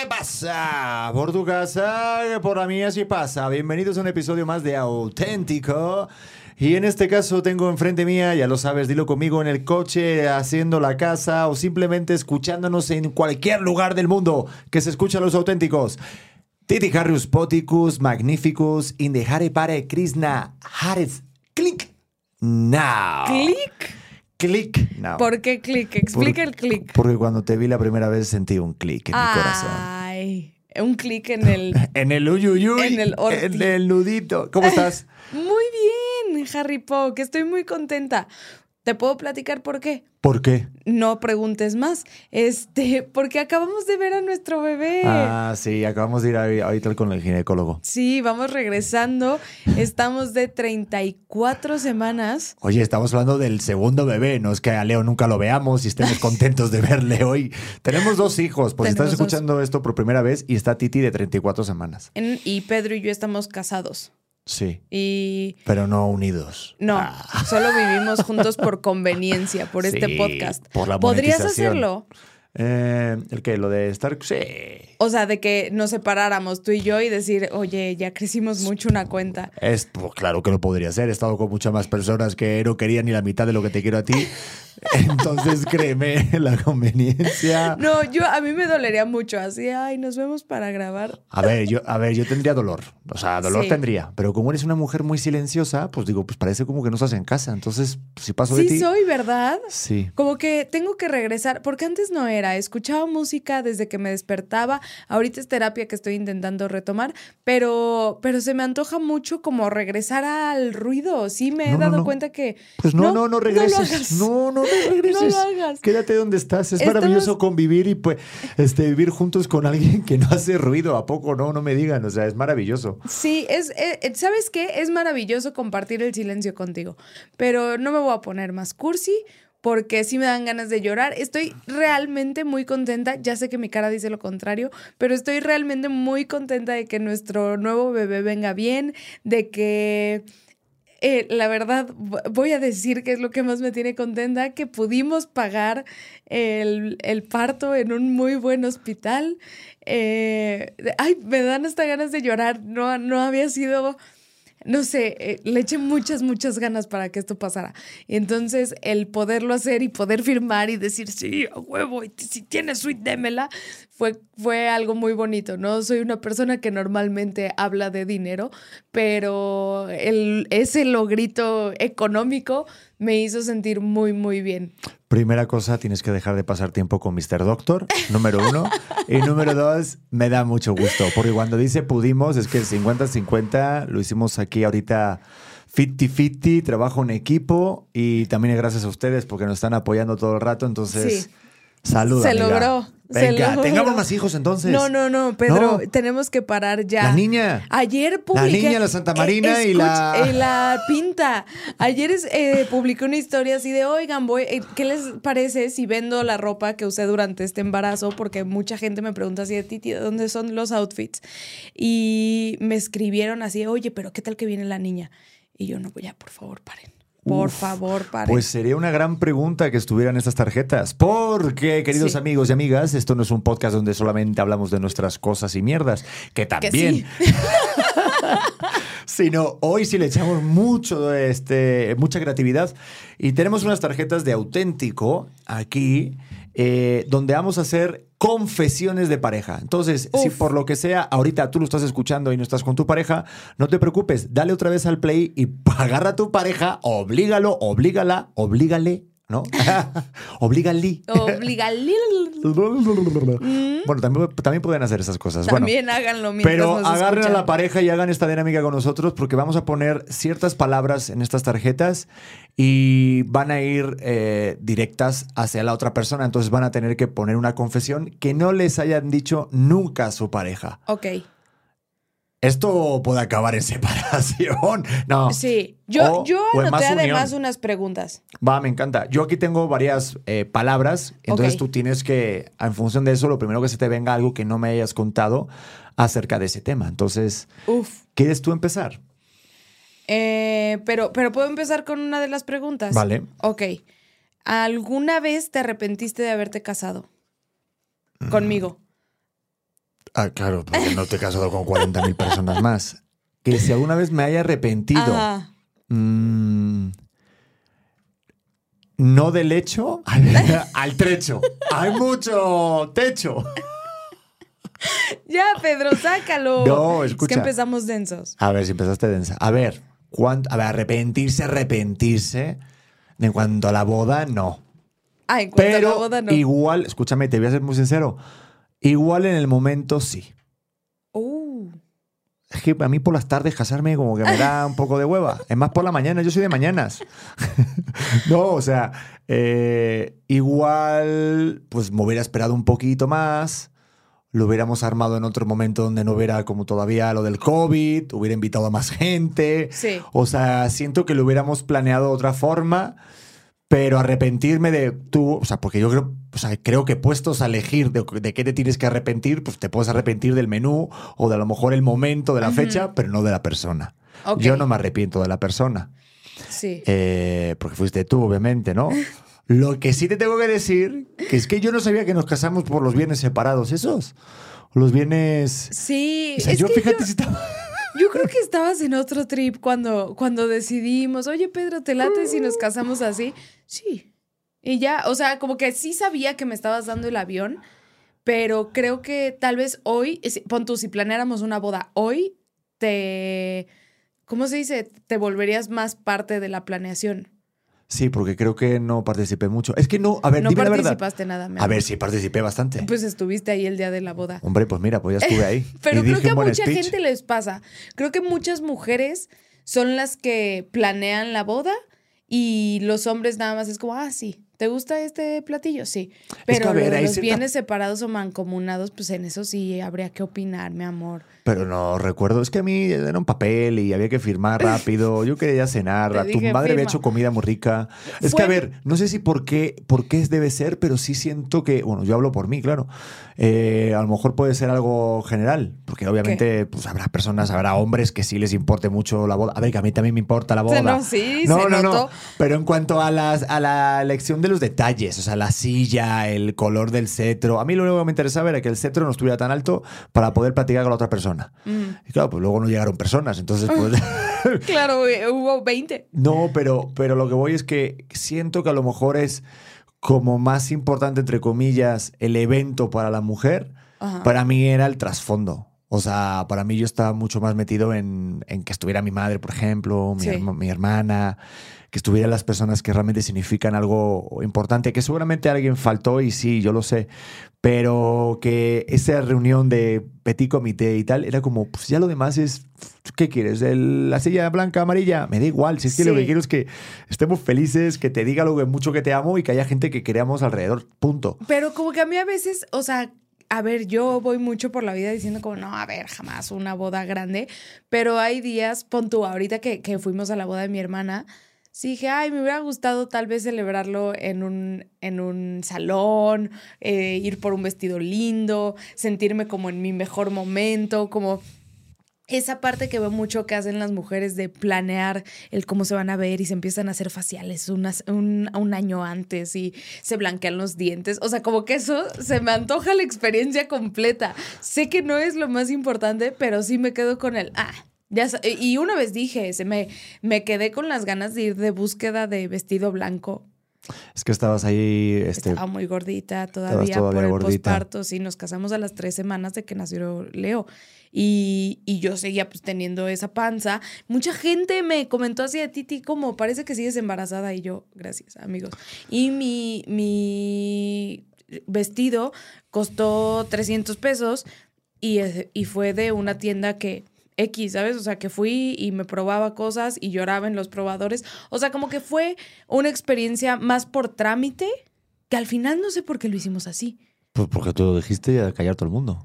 ¿qué pasa? Por tu casa, por la mía sí pasa. Bienvenidos a un episodio más de Auténtico. Y en este caso tengo enfrente mía, ya lo sabes, dilo conmigo en el coche, haciendo la casa o simplemente escuchándonos en cualquier lugar del mundo que se escuchan los auténticos. Titi Harrius Poticus, Magnificus, Indehare Pare Krishna, Hares, Click, Now. ¿Click? Click, Now. ¿Por qué click? Explica el click. Porque cuando te vi la primera vez sentí un clic en mi corazón. Ay, un click en el... En el uyuyuy. En el orti. En el nudito. ¿Cómo estás? Muy bien, Harry Po, que estoy muy contenta. ¿Te puedo platicar por qué? ¿Por qué? No preguntes más. Este, porque acabamos de ver a nuestro bebé. Ah, sí, acabamos de ir ahí- ahorita con el ginecólogo. Sí, vamos regresando. Estamos de 34 semanas. Oye, estamos hablando del segundo bebé, no es que a Leo nunca lo veamos y estemos contentos de verle hoy. Tenemos dos hijos, pues estás dos. escuchando esto por primera vez y está Titi de 34 semanas. En- y Pedro y yo estamos casados. Sí, Y pero no unidos. no, Ah, solo vivimos juntos por conveniencia, por este podcast. por la ¿Podrías hacerlo? Eh, ¿El qué? ¿Lo de estar? Sí. O sea, de que nos separáramos tú y yo y decir, oye, ya crecimos mucho una cuenta. Es, pues, claro que lo podría hacer. He estado con muchas más personas que no querían ni la mitad de lo que te quiero a ti. Entonces, créeme, la conveniencia. No, yo a mí me dolería mucho así, ay, nos vemos para grabar. A ver, yo, a ver, yo tendría dolor. O sea, dolor Sí. tendría. Pero como eres una mujer muy silenciosa, pues digo, pues parece como que no estás en casa. Entonces, si paso de Sí ti. soy, ¿verdad? Sí. Como que tengo que regresar, porque antes no era, escuchaba música desde que me despertaba, ahorita es terapia que estoy intentando retomar, pero, pero se me antoja mucho como regresar al ruido, sí me he No, dado no. cuenta que... Pues no, no, no, regreses. No, no, regreses. No lo hagas. Quédate donde estás. Es Estamos- maravilloso convivir y pues este, vivir juntos con alguien que no hace ruido. ¿A poco no? No me digan. O sea, es maravilloso. Sí, es, eh, eh, ¿sabes qué? Es maravilloso compartir el silencio contigo, pero no me voy a poner más cursi porque sí me dan ganas de llorar. Estoy realmente muy contenta, ya sé que mi cara dice lo contrario, pero estoy realmente muy contenta de que nuestro nuevo bebé venga bien, de que... eh, la verdad, vo- voy a decir que es lo que más me tiene contenta, que pudimos pagar el, el parto en un muy buen hospital. Eh, ay, me dan hasta ganas de llorar. No, no había sido, no sé, eh, le eché muchas, muchas ganas para que esto pasara. Entonces el poderlo hacer y poder firmar y decir, sí, a huevo, y si tienes suite, démela, fue, fue algo muy bonito. No soy una persona que normalmente habla de dinero, pero el, ese logrito económico me hizo sentir muy, muy bien. Primera cosa, tienes que dejar de pasar tiempo con Mr. Doctor, número uno. y número dos, me da mucho gusto, porque cuando dice pudimos, es que el 50-50 lo hicimos aquí ahorita 50-50, trabajo en equipo y también es gracias a ustedes porque nos están apoyando todo el rato. Entonces, Sí. Salud. Se amiga. logró, se Venga, logró. tengamos más hijos entonces. No, no, no, Pedro, No. tenemos que parar ya. La niña. Ayer publiqué. niña, la Santa Marina y la- escuch- y la pinta. Ayer es- eh, publiqué una historia así de, oigan, voy, eh, ¿qué les parece si vendo la ropa que usé durante este embarazo? Porque mucha gente me pregunta así de Titi, ¿de dónde son los outfits? Y me escribieron así, oye, pero ¿qué tal que viene la niña? Y yo, no, ya, por favor, paren. Por Uf, favor, paren. Pues sería una gran pregunta que estuvieran estas tarjetas. Porque, queridos Sí. amigos y amigas, esto no es un podcast donde solamente hablamos de nuestras cosas y mierdas, que Que también. sí. Sino hoy sí le echamos mucho, este, mucha creatividad. Y tenemos unas tarjetas de auténtico aquí, eh, donde vamos a hacer confesiones de pareja. Entonces, si por lo que sea, ahorita tú lo estás escuchando y no estás con tu pareja, no te preocupes, dale otra vez al play y agarra a tu pareja, oblígalo, oblígala, oblígale, ¿no? Oblígale. Obliga. Bueno, también, también pueden hacer esas cosas. Bueno, También háganlo mientras pero agarren a la pareja y hagan esta dinámica con nosotros porque vamos a poner ciertas palabras en estas tarjetas y van a ir eh, directas hacia la otra persona. Entonces van a tener que poner una confesión que no les hayan dicho nunca a su pareja. Ok. Esto puede acabar en separación. No. Sí. Yo, O- yo anoté más además unas preguntas. Va, me encanta. Yo aquí tengo varias eh, palabras, entonces tú tienes que, en función de eso, lo primero que se te venga algo que no me hayas contado acerca de ese tema. Entonces, Uf. ¿quieres tú empezar? Eh, pero, pero puedo empezar con una de las preguntas. Vale. Ok. ¿Alguna vez te arrepentiste de haberte casado? Conmigo. Ah, claro, porque no te he casado con 40 mil personas más. Que si alguna vez me haya arrepentido, mm, no del hecho, al trecho. Hay mucho techo. Ya, Pedro, sácalo. No, Es escucha. que empezamos densos. A ver, si empezaste densa. A ver, ¿cuánto, a ver, arrepentirse, arrepentirse. En cuanto a la boda, no. Ah, en cuanto Pero a la boda, no. igual, escúchame, te voy a ser muy sincero. Igual en el momento sí. Uh, Es que a mí por las tardes casarme como que me da un poco de hueva. Es más por la mañana, yo soy de mañanas. no, o sea, eh, igual pues me hubiera esperado un poquito más. Lo hubiéramos armado en otro momento donde no hubiera como todavía lo del COVID, hubiera invitado a más gente. Sí. O sea, siento que lo hubiéramos planeado de otra forma, pero arrepentirme de tú, o sea, porque yo creo, o sea, creo que puestos a elegir de, de qué te tienes que arrepentir, pues te puedes arrepentir del menú o de a lo mejor el momento de la fecha, pero no de la persona. Ok. Yo no me arrepiento de la persona, sí. eh, porque fuiste tú, obviamente, ¿no? Lo que sí te tengo que decir, que es que yo no sabía que nos casamos por los bienes separados, esos. Los bienes... Sí. O sea, es yo que fíjate yo, si estaba... yo creo que estabas en otro trip cuando, cuando decidimos, oye, Pedro, ¿te late si nos casamos así? Sí. Y ya, o sea, como que sí sabía que me estabas dando el avión, pero creo que tal vez hoy, pon tú, si planeáramos una boda hoy, te... ¿Cómo se dice? Te volverías más parte de la planeación. Sí, porque creo que no participé mucho. Es que no, a ver, No dime la verdad. participaste nada, mi A ver, sí participé bastante. Pues estuviste ahí el día de la boda. Hombre, pues mira, pues ya estuve ahí. Pero Y creo que a mucha speech. gente les pasa. Creo que muchas mujeres son las que planean la boda y los hombres nada más es como, ah, sí, ¿te gusta este platillo? Sí. Pero que, a ver, lo de hay los cierta- bienes separados o mancomunados, pues en eso sí habría que opinar, mi amor. Pero no recuerdo, es que a mí era un papel y había que firmar rápido. Yo quería cenar. Te tu dije, madre había firma. hecho comida muy rica. Es que, a ver, no sé si por qué, por qué debe ser, pero sí siento que, bueno, yo hablo por mí, claro. Eh, a lo mejor puede ser algo general, porque obviamente pues, habrá personas, habrá hombres que sí les importe mucho la boda. A ver, que a mí también me importa la boda. No- sí, no, se no, no. notó. Pero en cuanto a, las, a la elección de los detalles, o sea, la silla, el color del cetro, a mí lo único que me interesaba era que el cetro no estuviera tan alto para poder platicar con la otra persona. Y claro, pues luego no llegaron personas, entonces pues... Claro, eh, hubo 20. no, pero, pero lo que voy es que siento que a lo mejor es como más importante, entre comillas, el evento para la mujer. Ajá. Para mí era el trasfondo. O sea, para mí yo estaba mucho más metido en, en que estuviera mi madre, por ejemplo, mi, Sí. herma- mi hermana, que estuvieran las personas que realmente significan algo importante, que seguramente alguien faltó y sí, yo lo sé, pero que esa reunión de petit comité y tal era como, pues ya lo demás es, ¿qué quieres? ¿El- ¿La silla blanca, amarilla? Me da igual, si es que lo que quiero es que estemos felices, que te diga lo que mucho que te amo y que haya gente que queramos alrededor, punto. Pero como que a mí a veces, o sea, a ver, yo voy mucho por la vida diciendo como, no, a ver, jamás una boda grande, pero hay días, pon tú, ahorita que, que fuimos a la boda de mi hermana, sí dije, ay, me hubiera gustado tal vez celebrarlo en un, en un salón, eh, ir por un vestido lindo, sentirme como en mi mejor momento, como esa parte que veo mucho que hacen las mujeres de planear el cómo se van a ver y se empiezan a hacer faciales unas- un, un año antes y se blanquean los dientes. O sea, como que eso se me antoja la experiencia completa. Sé que no es lo más importante, pero sí me quedo con el, ah, ya y una vez dije, se me, me quedé con las ganas de ir de búsqueda de vestido blanco. Es que estabas ahí, este, Estaba muy gordita todavía, todavía por el gordita. posparto. Sí, nos casamos a las tres semanas de que nació Leo. Y, y yo seguía pues teniendo esa panza. Mucha gente me comentó así de Titi como parece que sigues embarazada. Y yo, gracias, amigos. Y mi, mi vestido costó 300 pesos y, y fue de una tienda que... X, ¿sabes? O sea, que fui y me probaba cosas y lloraba en los probadores. O sea, como que fue una experiencia más por trámite que al final no sé por qué lo hicimos así. pues porque tú lo dijiste y a callar todo el mundo.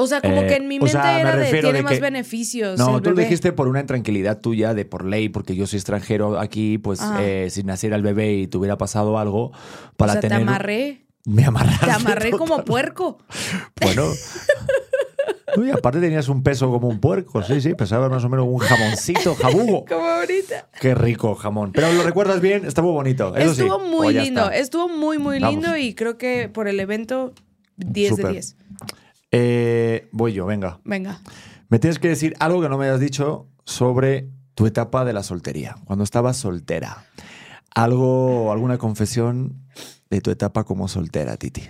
O sea, como Eh, que en mi o mente me era de tiene de más que- beneficios. No, el tú lo bebé. dijiste por una intranquilidad tuya de por ley, porque yo soy extranjero aquí, pues eh, si naciera el bebé y te hubiera pasado algo, para o sea, tener. te amarré. Me amarraste. Te amarré como puerco. Bueno. Uy, aparte tenías un peso como un puerco, sí, sí, pesaba más o menos un jamoncito, jabugo. Como ahorita. Qué rico jamón. Pero lo recuerdas bien, estuvo bonito. Eso sí. Estuvo muy lindo. está. Estuvo muy, muy Vamos. lindo y creo que por el evento 10 Súper. de 10. Eh, voy yo, venga. Venga. Me tienes que decir algo que no me hayas dicho sobre tu etapa de la soltería, cuando estabas soltera. Algo, alguna confesión de tu etapa como soltera, Titi.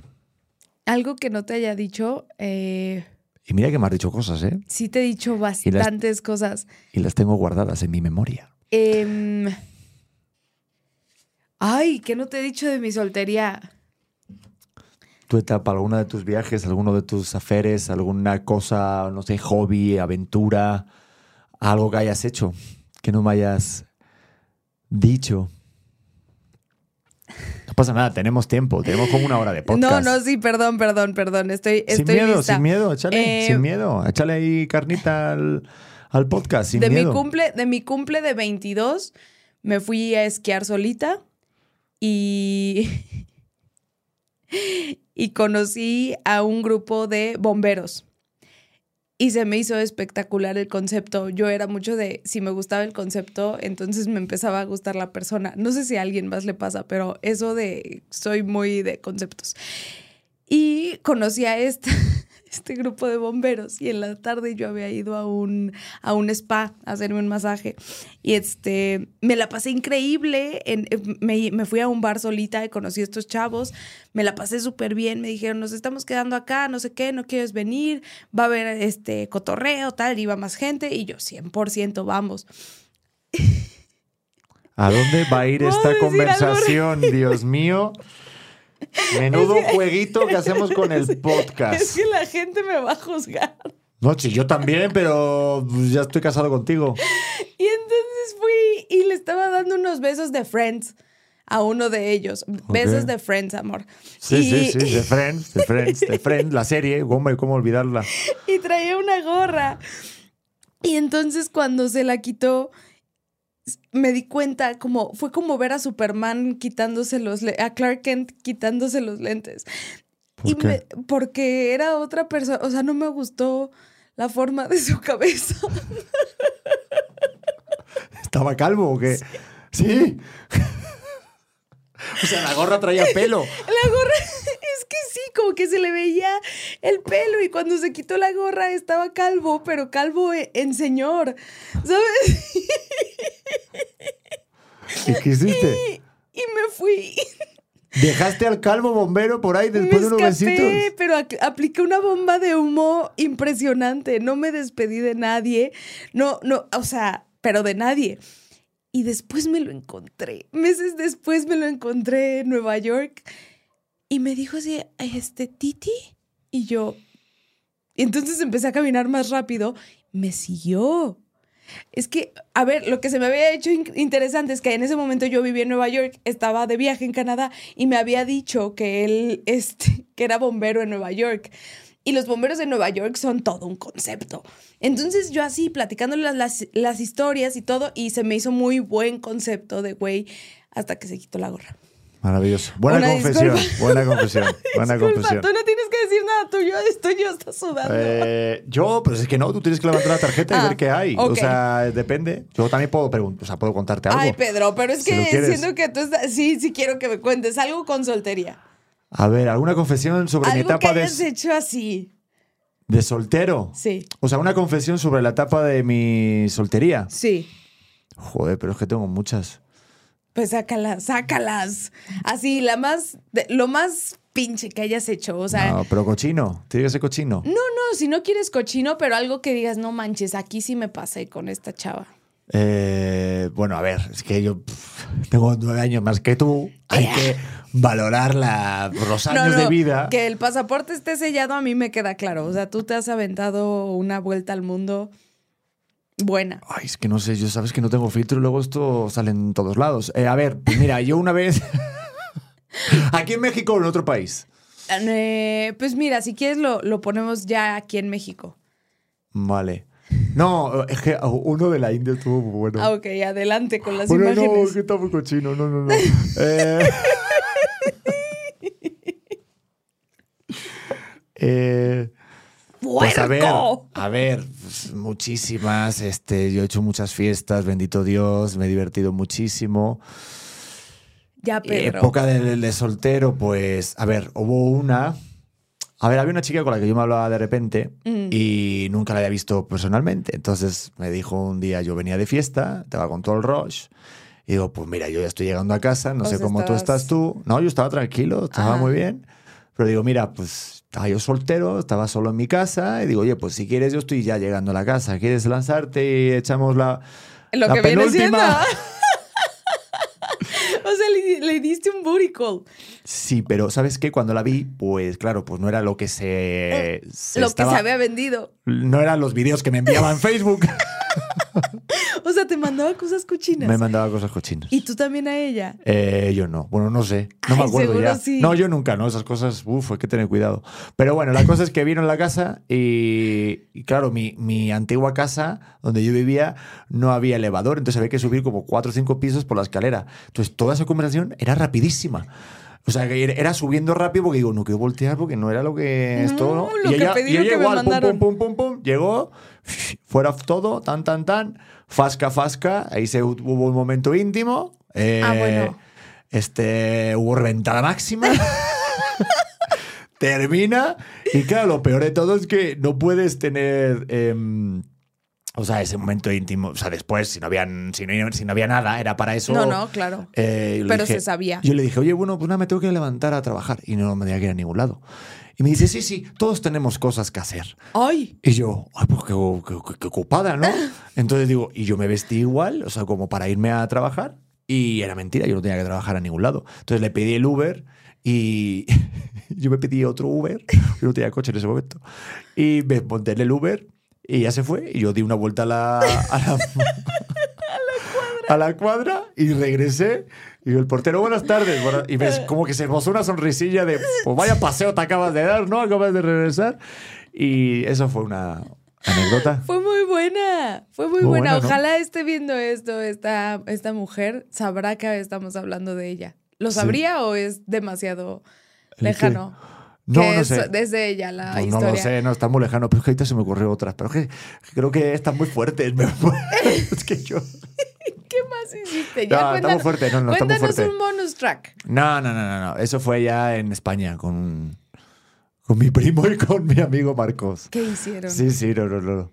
Algo que no te haya dicho, eh, Y mira que me has dicho cosas, ¿eh? sí te he dicho bastantes cosas. Y las tengo guardadas en mi memoria. Em, ay, ¿qué no te he dicho de mi soltería? Tu etapa, alguna de tus viajes, alguno de tus aferes, alguna cosa, no sé, hobby, aventura, algo que hayas hecho, que no me hayas dicho. No pasa nada, tenemos tiempo, tenemos como una hora de podcast. No, no, sí, perdón, perdón, perdón. Estoy, Sin estoy miedo, lista. sin miedo, échale, Eh, sin miedo. Échale ahí carnita al, al podcast, sin de miedo. mi cumple, de mi cumple de 22 me fui a esquiar solita y y conocí a un grupo de bomberos. Y se me hizo espectacular el concepto. Yo era mucho de, si me gustaba el concepto, entonces me empezaba a gustar la persona. No sé si a alguien más le pasa, pero eso de, soy muy de conceptos. Y conocí a este, este grupo de bomberos y en la tarde yo había ido a un, a un spa a hacerme un masaje y este, me la pasé increíble, en, me, me fui a un bar solita y conocí a estos chavos, me la pasé súper bien, me dijeron, nos estamos quedando acá, no sé qué, no quieres venir, va a haber este cotorreo, tal, iba más gente y yo 100% vamos. ¿A dónde va a ir ¿Puedo esta conversación? Dios mío. Menudo jueguito que hacemos con el Es podcast. que la gente me va a juzgar. No, sí, yo también, pero pues, ya estoy casado contigo. Y entonces fui y le estaba dando unos besos de Friends a uno de ellos. Besos de Friends, amor. Sí, y, sí, sí, de Friends, de Friends, de Friends, la serie, hombre, ¿cómo olvidarla? y traía una gorra. Y entonces cuando se la quitó, me di cuenta, como fue como ver a Superman quitándose los, a Clark Kent quitándose los lentes. ¿Por y qué? me- porque era otra persona, o sea, no me gustó la forma de su cabeza. ¿Estaba calvo o qué? Sí. O sea, la gorra traía pelo. La gorra, que sí, como que se le veía el pelo y cuando se quitó la gorra estaba calvo, pero calvo e- en señor, ¿sabes? ¿Y qué hiciste? Y me fui. ¿Dejaste al calvo bombero por ahí después de unos besitos? pero apliqué una bomba de humo impresionante. No me despedí de nadie. No, no, o sea, pero de nadie. Y después me lo encontré. Meses después me lo encontré en Nueva York. Y me dijo así, este, Titi. Y yo. Entonces empecé a caminar más rápido. Me siguió. Es que, a ver, lo que se me había hecho in- interesante es que en ese momento yo vivía en Nueva York, estaba de viaje en Canadá y me había dicho que él, este, que era bombero en Nueva York. Y los bomberos de Nueva York son todo un concepto. Entonces yo así, platicando las, las, las historias y todo, y se me hizo muy buen concepto de güey hasta que se quitó la gorra. Maravilloso. Buena Una confesión, disculpa. buena confesión, buena Disculpa, confesión. tú no tienes que decir nada tuyo, estoy yo, está sudando. Eh, yo, pues es que no, tú tienes que levantar la tarjeta y Ah, ver qué hay. O sea, depende. Yo también puedo preguntar, o sea, puedo contarte algo. Ay, Pedro, pero es Si que siento que tú estás. Sí, sí quiero que me cuentes algo con soltería. A ver, ¿alguna confesión sobre mi Algo que etapa de, hayas hecho así. de soltero? Sí, O sea, una confesión sobre la etapa de mi soltería. sí. Joder, pero es que tengo muchas. Pues sácalas, sácalas. Así, la más, de- lo más pinche que hayas hecho. O sea, No, pero cochino. Tiene que ser cochino. no, no, si no quieres cochino, pero algo que digas, no manches, aquí sí me pasé con esta chava. Eh, bueno, a ver, es que yo pff, tengo nueve años más que tú. Hay que valorar la, los No, años no, de vida. Que el pasaporte esté sellado a mí me queda claro. O sea, tú te has aventado una vuelta al mundo buena. Ay, es que no sé, yo sabes que no tengo filtro y luego esto sale en todos lados. Eh, a ver, pues mira, yo una vez. ¿Aquí en México o en otro país? Eh, pues mira, si quieres lo, lo ponemos ya aquí en México. Vale. No, es que uno de la India estuvo muy bueno. Ah, ok, adelante con las bueno, imágenes. no, que está muy cochino. No, no, no. Eh, eh, Pues a ver, a ver, pues, muchísimas. Este, yo he hecho muchas fiestas, bendito Dios, me he divertido muchísimo. Ya, Pedro. Época de, de soltero, pues, a ver, hubo una. A ver, había una chica con la que yo me hablaba de repente Mm. y nunca la había visto personalmente. Entonces me dijo un día, yo venía de fiesta, estaba con todo el rush. Y digo, pues mira, yo ya estoy llegando a casa, no O sé cómo tú estás tú. No, yo estaba tranquilo, estaba muy bien. Pero digo, mira, pues estaba yo soltero, estaba solo en mi casa. Y digo, oye, pues si quieres, yo estoy ya llegando a la casa. ¿Quieres lanzarte y echamos la. Lo la que viene siendo. penúltima? o sea, le, le diste un booty call. Sí, pero ¿sabes qué? Cuando la vi, pues claro, pues no era lo que se. se lo estaba- que se había vendido. No eran los vídeos que me enviaba en Facebook. Sea, te mandaba cosas cochinas. me mandaba cosas cochinas. Y tú también a ella. Eh, yo no. Bueno, no sé. No me Ay, acuerdo seguro ya. sí. No, yo nunca, ¿no? Esas cosas, uff, hay que tener cuidado. Pero bueno, la cosa es que vino en la casa y, y claro, mi, mi antigua casa donde yo vivía no había elevador, entonces había que subir como cuatro o cinco pisos por la escalera. Entonces toda esa conversación era rapidísima. O sea, que era subiendo rápido porque digo, no quiero voltear porque no era lo que esto, ¿no? lo y que pedí, y ella que me igual, pum, mandaron. pum, pum, pum, pum, llegó, fuera todo, tan, tan, tan, fasca, fasca, ahí se hubo un momento íntimo. eh, Ah, bueno. Este, hubo reventada máxima. Termina. Y claro, lo peor de todo es que no puedes tener. em, o sea, ese momento íntimo. O sea, después, si no había, si no, si no había nada, era para eso. No, no, claro. Eh, Pero dije- se sabía. Yo le dije, oye, bueno, pues nada, me tengo que levantar a trabajar. Y no me tenía que ir a ningún lado. Y me dice, sí, sí, todos tenemos cosas que hacer. Ay, Y yo, ay, pues qué, qué- qué ocupada, ¿no? Entonces digo, y yo me vestí igual, o sea, como para irme a trabajar. Y era mentira, yo no tenía que trabajar a ningún lado. Entonces le pedí el Uber y yo me pedí otro Uber. Yo no tenía coche en ese momento. Y me monté en el Uber y ya se fue. Y yo di una vuelta a la, a la, a la cuadra y regresé. Y el portero, buenas tardes. buenas-". Y ves como que se esbozó una sonrisilla de, pues vaya paseo te acabas de dar, ¿no? Acabas de regresar. Y eso fue una anécdota. fue muy buena. Fue muy, Muy buena. buena, ¿no? Ojalá esté viendo esto, esta, esta mujer sabrá que estamos hablando de ella. ¿lo Sí. sabría o es demasiado lejano? No, no es sé. desde ella la Pues no historia. lo sé, no, está muy lejano, pero es que ahorita se me ocurrió otra. Pero es que creo que están muy fuertes. me- es que yo. ¿Qué más hiciste? No, Ya, está cuéntanos, fuerte, no, no, cuéntanos un bonus track. No, no, no, no, no. Eso fue ya en España con, con mi primo y con mi amigo Marcos. ¿Qué hicieron? Sí, sí, no, no, no.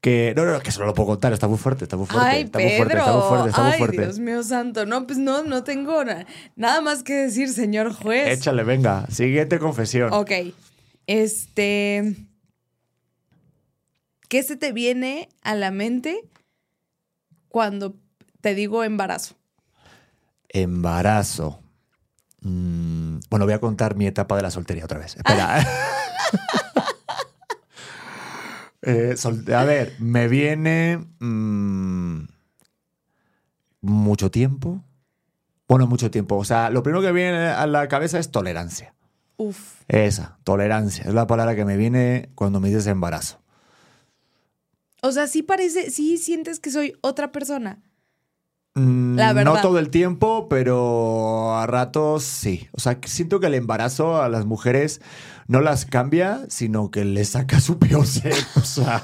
Que, no, no, que solo lo puedo contar, está muy fuerte, está muy fuerte. Ay, está muy fuerte, está muy fuerte, está muy Ay, fuerte. Dios mío santo. No, pues no, no tengo na- nada más que decir, señor juez. Échale, venga. Siguiente confesión. Ok. Este. ¿Qué se te viene a la mente cuando te digo embarazo? Embarazo. Mm, bueno, voy a contar mi etapa de la soltería otra vez. Espera. Eh, sol- a ver, me viene mm, mucho tiempo. Bueno, mucho tiempo. O sea, lo primero que viene a la cabeza es tolerancia. Uf. Esa, tolerancia. Es la palabra que me viene cuando me dices embarazo. O sea, sí parece, sí sientes que soy otra persona. Mm, La verdad. No todo el tiempo, pero a ratos sí. O sea, siento que el embarazo a las mujeres no las cambia, sino que les saca su peor ser. O sea,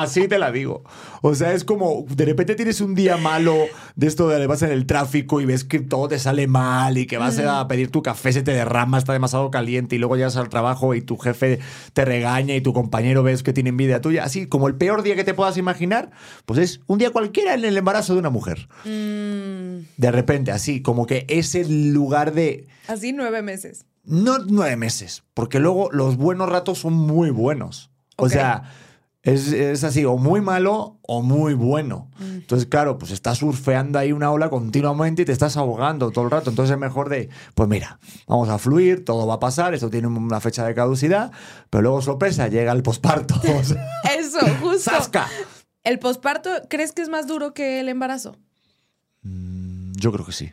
Así te la digo. O sea, es como de repente tienes un día malo de esto de vas en el tráfico y ves que todo te sale mal y que vas a pedir tu café, se te derrama, está demasiado caliente y luego llegas al trabajo y tu jefe te regaña y tu compañero ves que tiene envidia tuya. Así como el peor día que te puedas imaginar, pues es un día cualquiera en el embarazo de una mujer. Mm, De repente, así, como que es el lugar de... así nueve meses. No nueve meses, porque luego los buenos ratos son muy buenos. O Ok. sea, es, es así, o muy malo o muy bueno. Mm. Entonces, claro, pues estás surfeando ahí una ola continuamente y te estás ahogando todo el rato. Entonces es mejor de, pues mira, vamos a fluir, todo va a pasar, esto tiene una fecha de caducidad, pero luego sorpresa, llega el posparto. O sea, Eso, justo. ¡Zasca! ¿El posparto crees que es más duro que el embarazo? Yo creo que sí.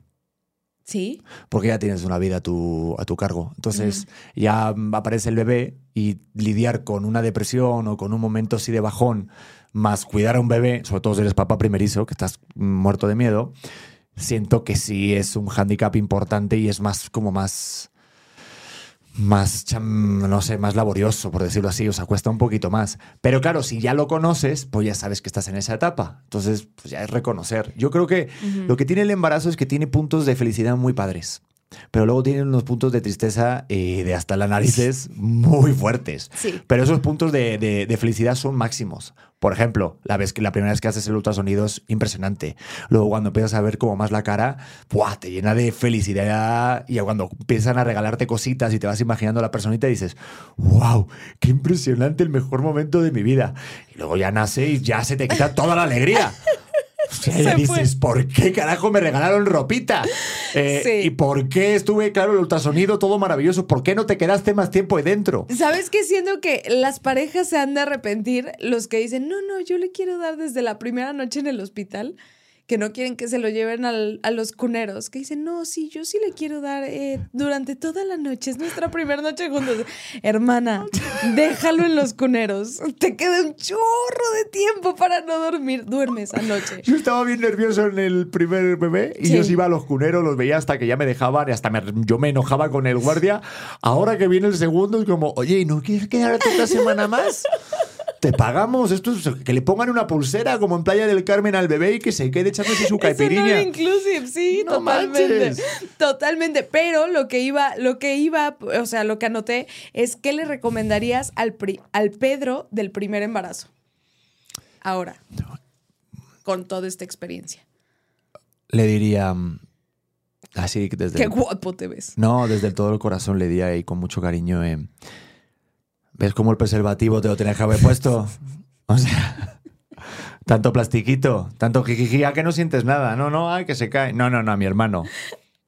Sí. porque ya tienes una vida a tu, a tu cargo. Entonces ya aparece el bebé y lidiar con una depresión o con un momento así de bajón, más cuidar a un bebé, sobre todo si eres papá primerizo, que estás muerto de miedo, siento que sí es un hándicap importante y es más como más más, cham- no sé, más laborioso, por decirlo así, o sea, cuesta un poquito más. Pero claro, si ya lo conoces, pues ya sabes que estás en esa etapa. Entonces, pues ya es reconocer. Yo creo que lo que tiene el embarazo es que tiene puntos de felicidad muy padres. Pero luego tiene unos puntos de tristeza y de hasta las narices muy fuertes. Sí. Pero esos puntos de, de- de felicidad son máximos. Por ejemplo, la, vez que, la primera vez que haces el ultrasonido es impresionante. Luego cuando empiezas a ver como más la cara, ¡buah! te llena de felicidad. Y cuando empiezan a regalarte cositas y te vas imaginando a la personita y dices, ¡wow! ¡Qué impresionante el mejor momento de mi vida! Y luego ya nace y ya se te quita toda la alegría. Se fue. dices, ¿por qué carajo me regalaron ropita? Eh, Sí. ¿Y por qué estuve, claro, el ultrasonido todo maravilloso? ¿Por qué no te quedaste más tiempo ahí dentro? ¿Sabes qué? Siento que las parejas se han de arrepentir los que dicen, no, no, yo le quiero dar desde la primera noche en el hospital, que no quieren que se lo lleven al- a los cuneros, que dicen, no, sí, yo sí le quiero dar eh, durante toda la noche, es nuestra primera noche juntos. Hermana, déjalo en los cuneros, te queda un chorro de tiempo para no dormir, duermes anoche. Yo estaba bien nervioso en el primer bebé y Sí. yo sí iba a los cuneros, los veía hasta que ya me dejaban y hasta me- yo me enojaba con el guardia. Ahora que viene el segundo es como, oye, ¿y no quieres quedarte otra semana más? Te pagamos, esto es que le pongan una pulsera como en Playa del Carmen al bebé y que se quede echándose su caipirinha. inclusive, sí, No totalmente. manches. Totalmente. Pero lo que iba, lo que iba, o sea, lo que anoté es qué le recomendarías al, pri- al Pedro del primer embarazo. Ahora, con toda esta experiencia. Le diría, mm, así desde... Qué guapo te ves. No, desde todo el corazón le di ahí con mucho cariño. eh, ¿Ves cómo el preservativo te lo tenías que haber puesto? O sea, tanto plastiquito, tanto jijiji, ¿a que no sientes nada? No, no, ay, que se cae. No, no, no, mi hermano,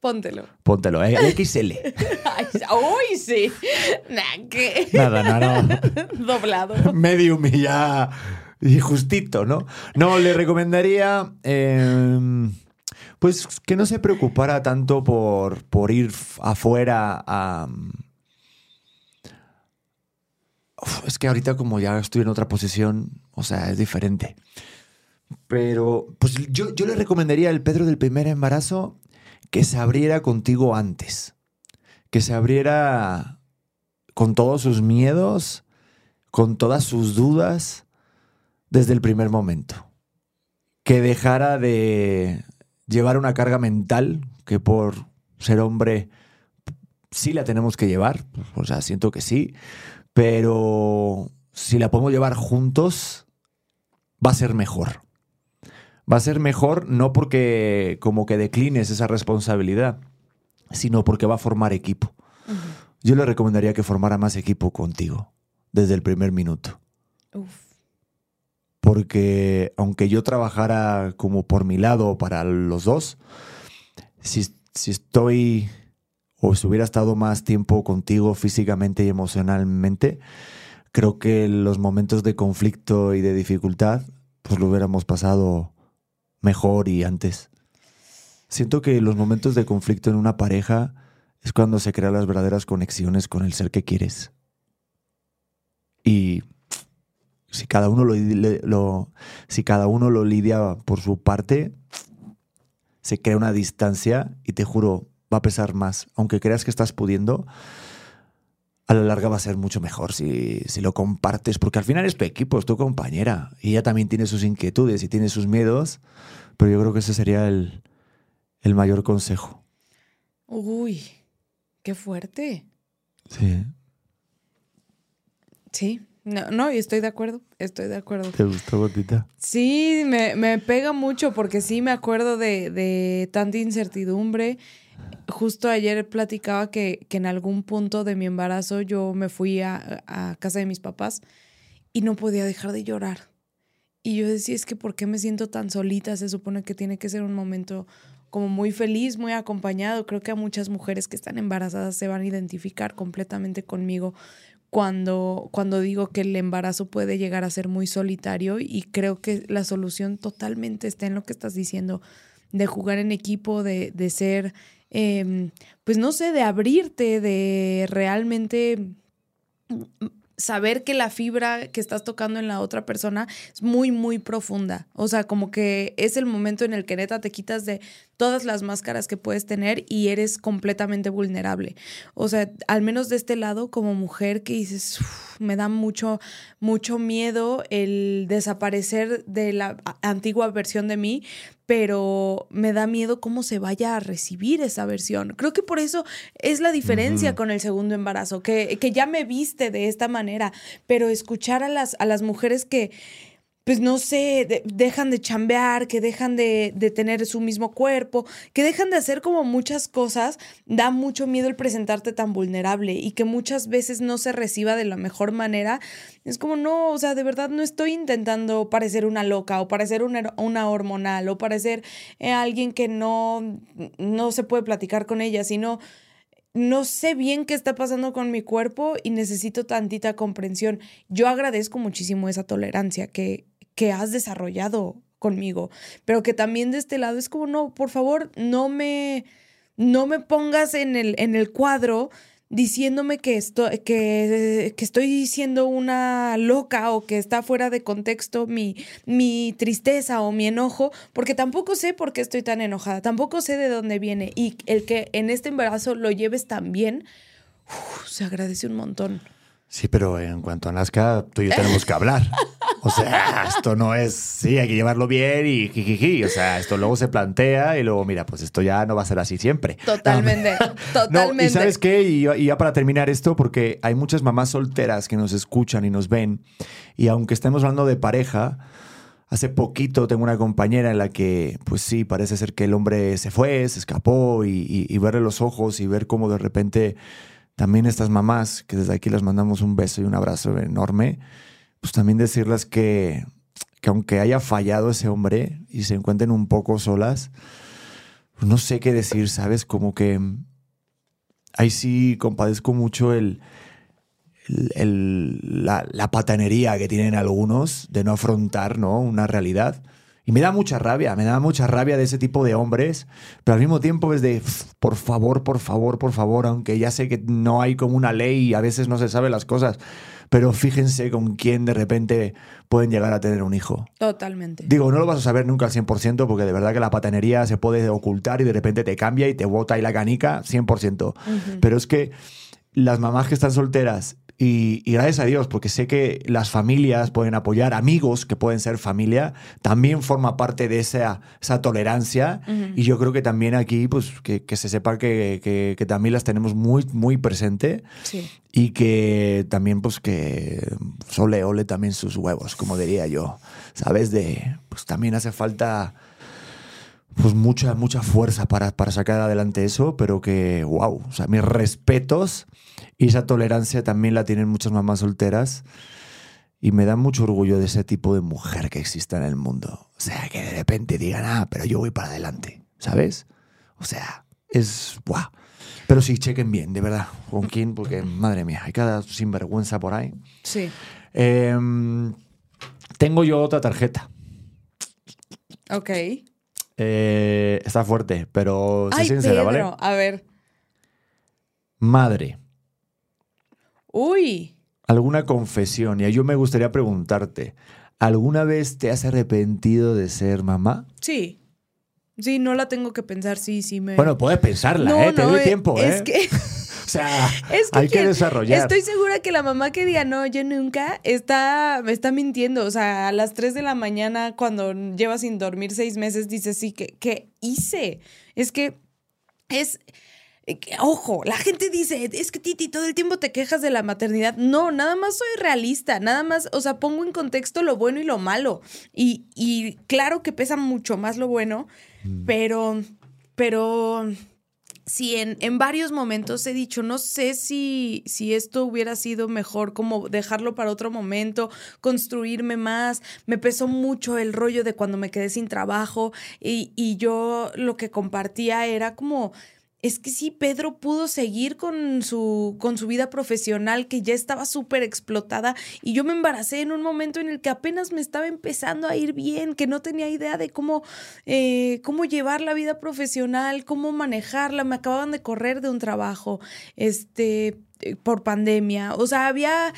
Póntelo. póntelo, ¿eh? El XL. Ay, uy, sí. Nah, ¿qué? Nada, nada, no. Doblado. Medium y ya. Y justito, ¿no? No, le recomendaría. eh, pues que no se preocupara tanto por, por ir afuera a. Es que ahorita, como ya estoy en otra posición, o sea, es diferente. Pero, pues yo, yo le recomendaría al Pedro del primer embarazo que se abriera contigo antes. Que se abriera con todos sus miedos, con todas sus dudas, desde el primer momento. Que dejara de llevar una carga mental que por ser hombre sí la tenemos que llevar, o sea, siento que sí, pero si la podemos llevar juntos, va a ser mejor. Va a ser mejor no porque como que declines esa responsabilidad, sino porque va a formar equipo. Yo le recomendaría que formara más equipo contigo desde el primer minuto. Uf. Porque aunque yo trabajara como por mi lado para los dos, si, si estoy o si hubiera estado más tiempo contigo físicamente y emocionalmente, creo que los momentos de conflicto y de dificultad, pues lo hubiéramos pasado mejor y antes. Siento que los momentos de conflicto en una pareja es cuando se crean las verdaderas conexiones con el ser que quieres. Y si cada uno lo, lo- si cada uno lo lidia por su parte, se crea una distancia y te juro, va a pesar más. Aunque creas que estás pudiendo, a la larga va a ser mucho mejor si, si lo compartes, porque al final es tu equipo, es tu compañera, y ella también tiene sus inquietudes y tiene sus miedos, pero yo creo que ese sería el, el mayor consejo. Uy, qué fuerte. Sí. Sí, no, no, y estoy de acuerdo, estoy de acuerdo. ¿Te gustó, Gotita? Sí, me, me pega mucho porque sí me acuerdo de, de tanta incertidumbre. Justo ayer platicaba que, que en algún punto de mi embarazo yo me fui a, a casa de mis papás y no podía dejar de llorar. Y yo decía, es que ¿por qué me siento tan solita? Se supone que tiene que ser un momento como muy feliz, muy acompañado. Creo que a muchas mujeres que están embarazadas se van a identificar completamente conmigo cuando, cuando digo que el embarazo puede llegar a ser muy solitario y creo que la solución totalmente está en lo que estás diciendo, de jugar en equipo, de, de ser, eh, pues no sé, de abrirte, de realmente saber que la fibra que estás tocando en la otra persona es muy, muy profunda. O sea, como que es el momento en el que neta te quitas de todas las máscaras que puedes tener y eres completamente vulnerable. O sea, al menos de este lado, como mujer que dices, me da mucho, mucho miedo el desaparecer de la antigua versión de mí, pero me da miedo cómo se vaya a recibir esa versión. Creo que por eso es la diferencia uh -huh. con el segundo embarazo, que, que ya me viste de esta manera, pero escuchar a las, a las mujeres que pues no sé, de, dejan de chambear, que dejan de, de, tener su mismo cuerpo, que dejan de hacer como muchas cosas, da mucho miedo el presentarte tan vulnerable y que muchas veces no se reciba de la mejor manera. Es como, no, o sea, de verdad no estoy intentando parecer una loca o parecer una, una hormonal o parecer eh, alguien que no, no se puede platicar con ella, sino no sé bien qué está pasando con mi cuerpo y necesito tantita comprensión. Yo agradezco muchísimo esa tolerancia que, que has desarrollado conmigo, pero que también de este lado es como, no, por favor, no me, no me pongas en el, en el cuadro diciéndome que, estoy, que, que, estoy siendo una loca o que está fuera de contexto mi, mi tristeza o mi enojo, porque tampoco sé por qué estoy tan enojada, tampoco sé de dónde viene y el que en este embarazo lo lleves tan bien, se agradece un montón. Sí, pero en cuanto a Nazca, tú y yo tenemos que hablar. O sea, esto no es, sí, hay que llevarlo bien y jijiji. O sea, esto luego se plantea y luego, mira, pues esto ya no va a ser así siempre. Totalmente, totalmente. No, y sabes qué, y, y, ya para terminar esto, porque hay muchas mamás solteras que nos escuchan y nos ven, y aunque estemos hablando de pareja, hace poquito tengo una compañera en la que, pues sí, parece ser que el hombre se fue, se escapó, y, y, y verle los ojos y ver cómo de repente también estas mamás, que desde aquí les mandamos un beso y un abrazo enorme, pues también decirles que, que aunque haya fallado ese hombre y se encuentren un poco solas, pues no sé qué decir, ¿sabes? Como que ahí sí compadezco mucho el, el, la, la, patanería que tienen algunos de no afrontar ¿no? una realidad. Y me da mucha rabia, me da mucha rabia de ese tipo de hombres, pero al mismo tiempo es de, por favor, por favor, por favor, aunque ya sé que no hay como una ley y a veces no se sabe las cosas, pero fíjense con quién de repente pueden llegar a tener un hijo. Totalmente. Digo, no lo vas a saber nunca al 100% porque de verdad que la patanería se puede ocultar y de repente te cambia y te bota y la canica 100%. Uh -huh. Pero es que las mamás que están solteras y, y, gracias a Dios, porque sé que las familias pueden apoyar, amigos que pueden ser familia, también forma parte de esa, esa tolerancia. Uh -huh. Y yo creo que también aquí, pues, que, que se sepa que, que, que, también las tenemos muy, muy presente. Sí. Y que también, pues, que sole ole también sus huevos, como diría yo. ¿Sabes? De, pues también hace falta pues mucha, mucha fuerza para, para sacar adelante eso, pero que, wow, o sea, mis respetos y esa tolerancia también la tienen muchas mamás solteras y me da mucho orgullo de ese tipo de mujer que exista en el mundo. O sea, que de repente digan, ah, pero yo voy para adelante, ¿sabes? O sea, es, wow. Pero sí, chequen bien, de verdad, con quién, porque, madre mía, hay cada sinvergüenza por ahí. Sí. Eh, tengo yo otra tarjeta. Ok. Eh, está fuerte, pero sé Ay, sincera, Pedro, ¿vale? a ver. Madre, Uy. alguna confesión. Y yo me gustaría preguntarte, ¿alguna vez te has arrepentido de ser mamá? Sí. Sí, no la tengo que pensar, sí, sí me... Bueno, puedes pensarla, No, ¿eh? Te doy eh, tiempo, es ¿eh? que- O sea, Es que, hay que desarrollar. Estoy segura que la mamá que diga no, yo nunca, está, me está mintiendo. O sea, a las 3 de la mañana, cuando lleva sin dormir seis meses, dice sí, que ¿qué hice? Es que es. eh, que- Ojo, la gente dice, es que Titi, todo el tiempo te quejas de la maternidad. No, nada más soy realista, nada más, o sea, pongo en contexto lo bueno y lo malo. Y, y claro que pesa mucho más lo bueno, pero, pero sí, en, en varios momentos he dicho, no sé si, si esto hubiera sido mejor, como dejarlo para otro momento, construirme más. Me pesó mucho el rollo de cuando me quedé sin trabajo y, y yo lo que compartía era como... Es que sí, Pedro pudo seguir con su, con su vida profesional que ya estaba súper explotada y yo me embaracé en un momento en el que apenas me estaba empezando a ir bien, que no tenía idea de cómo, eh, cómo llevar la vida profesional, cómo manejarla. Me acababan de correr de un trabajo, este eh, por pandemia. O sea, había,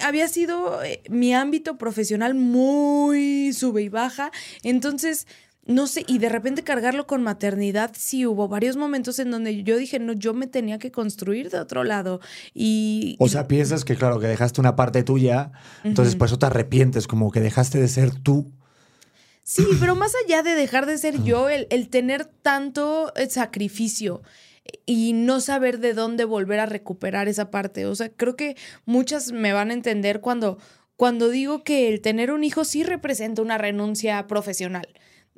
había sido eh, mi ámbito profesional muy sube y baja. Entonces, no sé, y de repente cargarlo con maternidad, sí hubo varios momentos en donde yo dije, no, yo me tenía que construir de otro lado. Y. O sea, piensas que, claro, que dejaste una parte tuya, entonces por eso te arrepientes, como que dejaste de ser tú. Sí, pero más allá de dejar de ser yo, el, el tener tanto eh, sacrificio y no saber de dónde volver a recuperar esa parte. O sea, creo que muchas me van a entender cuando, cuando digo que el tener un hijo sí representa una renuncia profesional.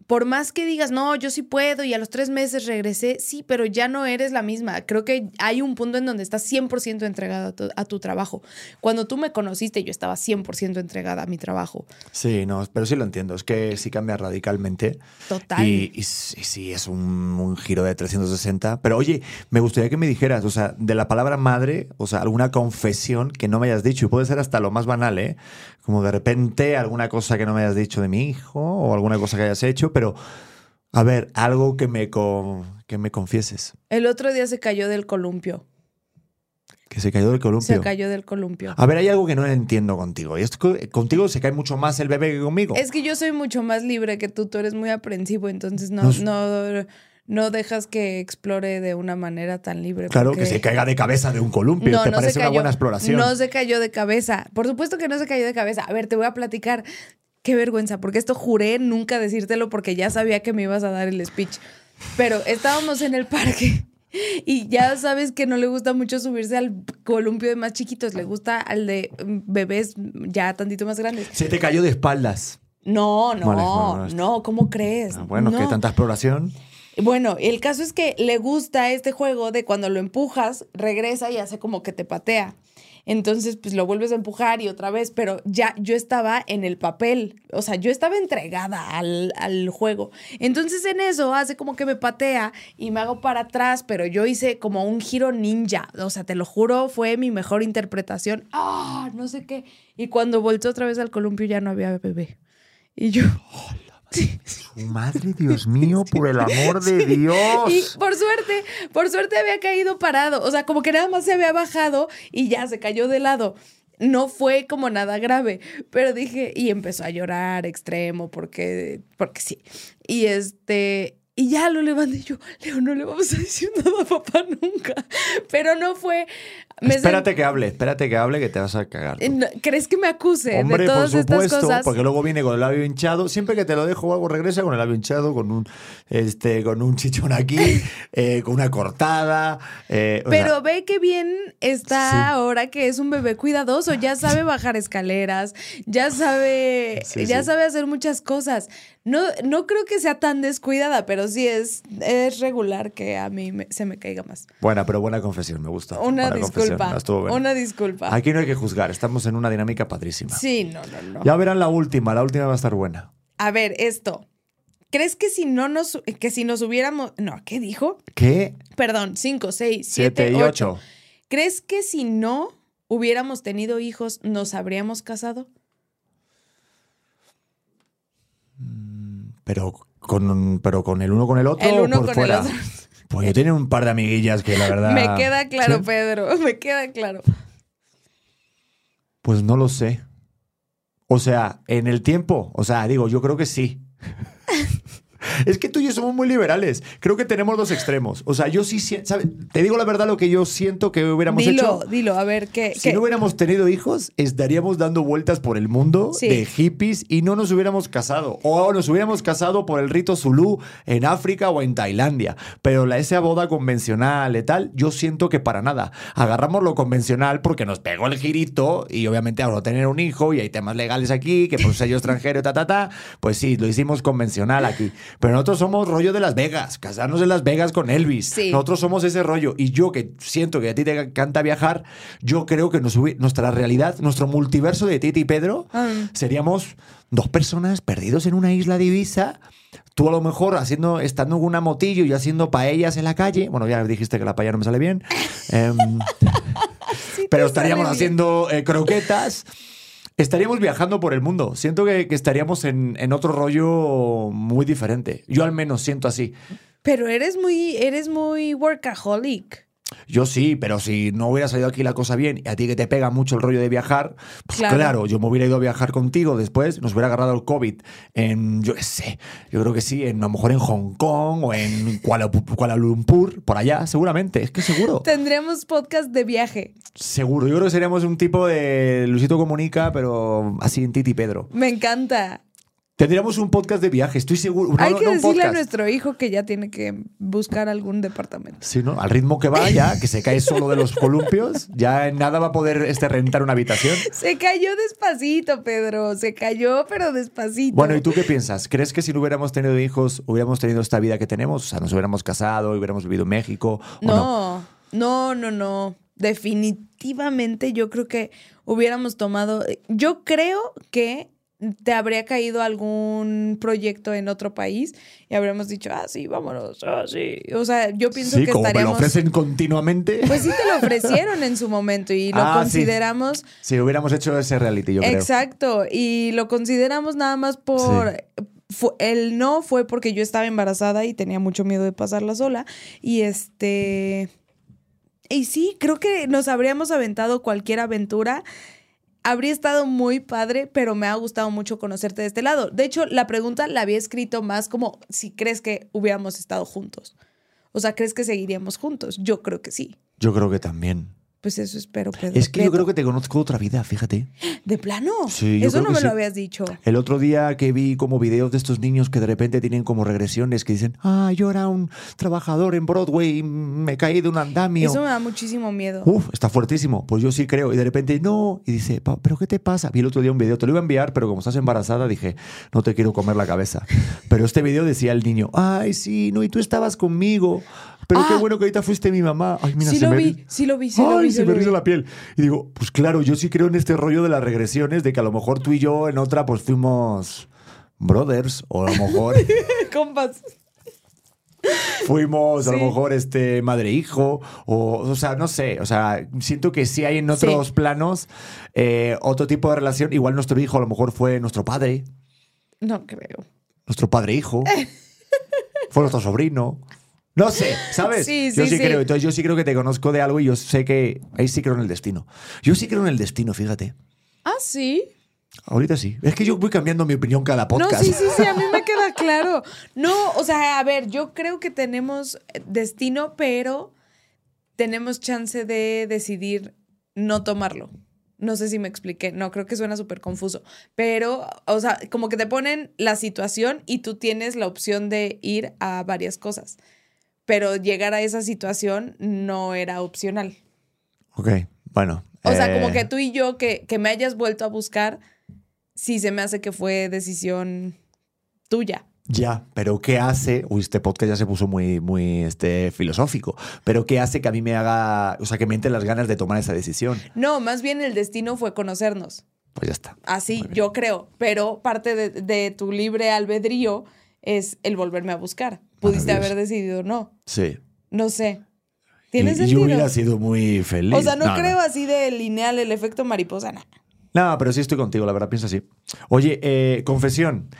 Por más que digas, no, yo sí puedo y a los tres meses regresé, sí, pero ya no eres la misma. Creo que hay un punto en donde estás 100% entregada a tu, a tu trabajo. Cuando tú me conociste, yo estaba 100% entregada a mi trabajo. Sí, no, pero sí lo entiendo. Es que sí cambia radicalmente. Total. Y, y sí, sí, es un, un giro de 360. Pero oye, me gustaría que me dijeras, o sea, de la palabra madre, o sea, alguna confesión que no me hayas dicho. Y puede ser hasta lo más banal, ¿eh? Como de repente alguna cosa que no me hayas dicho de mi hijo o alguna cosa que hayas hecho. Pero, a ver, algo que me, que me confieses. El otro día se cayó del columpio. Que se cayó del columpio. Se cayó del columpio. A ver, hay algo que no entiendo contigo. Y esto co- contigo se cae mucho más el bebé que conmigo. Es que yo soy mucho más libre que tú, tú eres muy aprensivo, entonces no, No no, no dejas que explore de una manera tan libre. Claro, porque- que se caiga de cabeza de un columpio. No, ¿Te no parece se una cayó. buena exploración? No se cayó de cabeza. Por supuesto que no se cayó de cabeza. A ver, te voy a platicar. Qué vergüenza, porque esto juré nunca decírtelo porque ya sabía que me ibas a dar el speech. Pero estábamos en el parque y ya sabes que no le gusta mucho subirse al columpio de más chiquitos, le gusta al de mm, bebés ya tantito más grandes. Se te cayó de espaldas. No, no, esto- no, ¿cómo crees? Ah, bueno, no. que tanta exploración. Bueno, el caso es que le gusta este juego de cuando lo empujas, regresa y hace como que te patea. Entonces, pues lo vuelves a empujar y otra vez, pero ya yo estaba en el papel, o sea, yo estaba entregada al, al juego. Entonces en eso hace como que me patea y me hago para atrás, pero yo hice como un giro ninja, o sea, te lo juro, fue mi mejor interpretación. Ah, no sé qué. Y cuando volteé otra vez al columpio ya no había bebé. Y yo... Madre Dios mío, por el amor de Dios. Y por suerte, por suerte había caído parado. O sea, como que nada más se había bajado y ya se cayó de lado. No fue como nada grave, pero dije, y empezó a llorar extremo porque, porque sí. Y este, y ya lo levanté yo, Leo, no le vamos a decir nada a papá nunca. Pero no fue. Me espérate que hable, espérate que hable que te vas a cagar. no, ¿Crees que me acuse Hombre, de por estas supuesto, cosas? porque luego viene con el labio hinchado. Siempre que te lo dejo o algo regresa con el labio hinchado, con un, este, con un chichón aquí, eh, con una cortada. eh, Pero sea, ve que bien está Sí. ahora que es un bebé cuidadoso, ya sabe bajar escaleras, ya sabe, Sí, ya sí. sabe hacer muchas cosas. No, no creo que sea tan descuidada, pero sí es, es regular que a mí me- se me caiga más. buena, pero buena confesión, me gusta. Una confesión, disculpa. estuvo buena. Una disculpa. Aquí no hay que juzgar, estamos en una dinámica padrísima. Sí, no, no, no. Ya verán la última, la última va a estar buena. A ver, esto. ¿Crees que si no nos, que si nos hubiéramos, no, ¿qué dijo? ¿Qué? Perdón, cinco, seis, Siete siete, y ocho. ocho. ¿Crees que si no hubiéramos tenido hijos, nos habríamos casado? Pero con, pero con el uno con el otro El o por con fuera. el otro. Pues yo tenía un par de amiguillas que la verdad. Me queda claro, ¿Sí? Pedro, me queda claro. Pues no lo sé. O sea, en el tiempo, o sea, digo, yo creo que sí. Es que tú y yo somos muy liberales. Creo que tenemos dos extremos. O sea, yo sí, si- ¿sabes? Te digo la verdad lo que yo siento que hubiéramos Dilo, hecho. dilo, a ver, ¿qué? Si qué? no hubiéramos tenido hijos, estaríamos dando vueltas por el mundo Sí. de hippies y no nos hubiéramos casado. O nos hubiéramos casado por el rito Zulu en África o en Tailandia. Pero la, esa boda convencional y tal, yo siento que para nada. Agarramos lo convencional porque nos pegó el girito y obviamente ahora tener un hijo y hay temas legales aquí, que por sello extranjero, ta, ta, ta. Pues sí, lo hicimos convencional aquí. Pero nosotros somos rollo de Las Vegas, casarnos en Las Vegas con Elvis. Sí. Nosotros somos ese rollo. Y yo que siento que a ti te encanta viajar, yo creo que nos nuestra realidad, nuestro multiverso de Titi y Pedro, Ah. seríamos dos personas perdidos en una isla divisa. Tú a lo mejor haciendo, estando en una motillo y haciendo paellas en la calle. Bueno, ya dijiste que la paella no me sale bien. Em, Sí pero estaríamos haciendo eh, croquetas. Estaríamos viajando por el mundo. Siento que, estaríamos en, en otro rollo muy diferente. Yo al menos siento así. Pero eres muy, eres muy workaholic. Yo sí, pero si no hubiera salido aquí la cosa bien y a ti que te pega mucho el rollo de viajar, pues Claro. claro, yo me hubiera ido a viajar contigo después, nos hubiera agarrado el COVID en, yo qué sé, yo creo que sí, en, a lo mejor en Hong Kong o en Kuala, Kuala Lumpur, por allá, seguramente, es que seguro. Tendríamos podcast de viaje. Seguro, yo creo que seríamos un tipo de Luisito Comunica, pero así en Titi y Pedro. Me encanta. Tendríamos un podcast de viaje, estoy seguro. No, Hay que no decirle a nuestro hijo que ya tiene que buscar algún departamento. Sí, ¿no? Al ritmo que va ya, que se cae solo de los columpios, ya en nada va a poder este, rentar una habitación. Se cayó despacito, Pedro. Se cayó, pero despacito. Bueno, ¿y tú qué piensas? ¿Crees que si no hubiéramos tenido hijos, hubiéramos tenido esta vida que tenemos? O sea, nos hubiéramos casado, hubiéramos vivido en México. ¿o no? No, no, no, no. Definitivamente yo creo que hubiéramos tomado. Yo creo que te habría caído algún proyecto en otro país y habríamos dicho, ah, sí, vámonos, ah, sí. O sea, yo pienso Sí, que como me lo estaríamos. ofrecen continuamente. Pues sí te lo ofrecieron en su momento y lo Ah, sí. consideramos. Si hubiéramos hecho ese reality, yo creo. Exacto. Y lo consideramos nada más por. fu- el no fue porque yo estaba embarazada y tenía mucho miedo de pasarla sola. Y este. Y sí, creo que nos habríamos aventado cualquier aventura. Habría estado muy padre, pero me ha gustado mucho conocerte de este lado. De hecho, la pregunta la había escrito más como si crees que hubiéramos estado juntos. O sea, ¿crees que seguiríamos juntos? Yo creo que sí. Yo creo que también. Pues eso espero, Pedro. Es que yo creo que te conozco otra vida, fíjate. ¿De plano? Sí, yo Eso creo no que me sí. lo habías dicho. El otro día que vi como videos de estos niños que de repente tienen como regresiones que dicen, ah, yo era un trabajador en Broadway y me caí de un andamio. Eso me da muchísimo miedo. Uf, está fuertísimo. Pues yo sí creo. Y de repente, no. Y dice, "Pa, ¿pero qué te pasa? Vi el otro día un video, te lo iba a enviar, pero como estás embarazada, dije, no te quiero comer la cabeza. Pero este video decía el niño, ay, sí, no, y tú estabas conmigo. Pero qué Ah. bueno que ahorita fuiste mi mamá. Ay, mira, sí se lo me vi, sí lo vi, sí lo Ay, vi. se me lo vi. la piel. Y digo, pues claro, yo sí creo en este rollo de las regresiones, de que a lo mejor tú y yo en otra, pues fuimos brothers, o a lo mejor Compas. fuimos a lo mejor este madre hijo o o sea no sé o sea siento que sí hay en otros Sí. planos eh, otro tipo de relación igual nuestro hijo a lo mejor fue nuestro padre No creo. nuestro padre hijo fue nuestro sobrino no sé sabes Sí, yo sí, sí, sí. creo entonces yo sí creo que te conozco de algo y yo sé que ahí sí creo en el destino yo sí creo en el destino fíjate Ah, sí. ahorita sí es que yo voy cambiando mi opinión cada podcast No, sí, sí, sí, a mí me queda claro. No, o sea, a ver, yo creo que tenemos destino, pero tenemos chance de decidir no tomarlo. No sé si me expliqué, no, creo que suena súper confuso, pero, o sea, como que te ponen la situación y tú tienes la opción de ir a varias cosas, pero llegar a esa situación no era opcional. ok bueno O sea, como eh, que tú y yo, que, que me hayas vuelto a buscar, sí se me hace que fue decisión tuya. Ya, pero ¿qué hace? Uy, este podcast ya se puso muy, muy este, filosófico. Pero ¿qué hace que a mí me haga, o sea, que me entre las ganas de tomar esa decisión? No, más bien el destino fue conocernos. Pues ya está. Así, yo creo. Pero parte de, de tu libre albedrío es el volverme a buscar. Pudiste haber decidido no. Sí. No sé. ¿Tiene y, sentido? yo hubiera sido muy feliz. o sea, no, creo así de lineal el efecto mariposa. no. No, pero sí estoy contigo, la verdad, pienso así. Oye, eh, confesión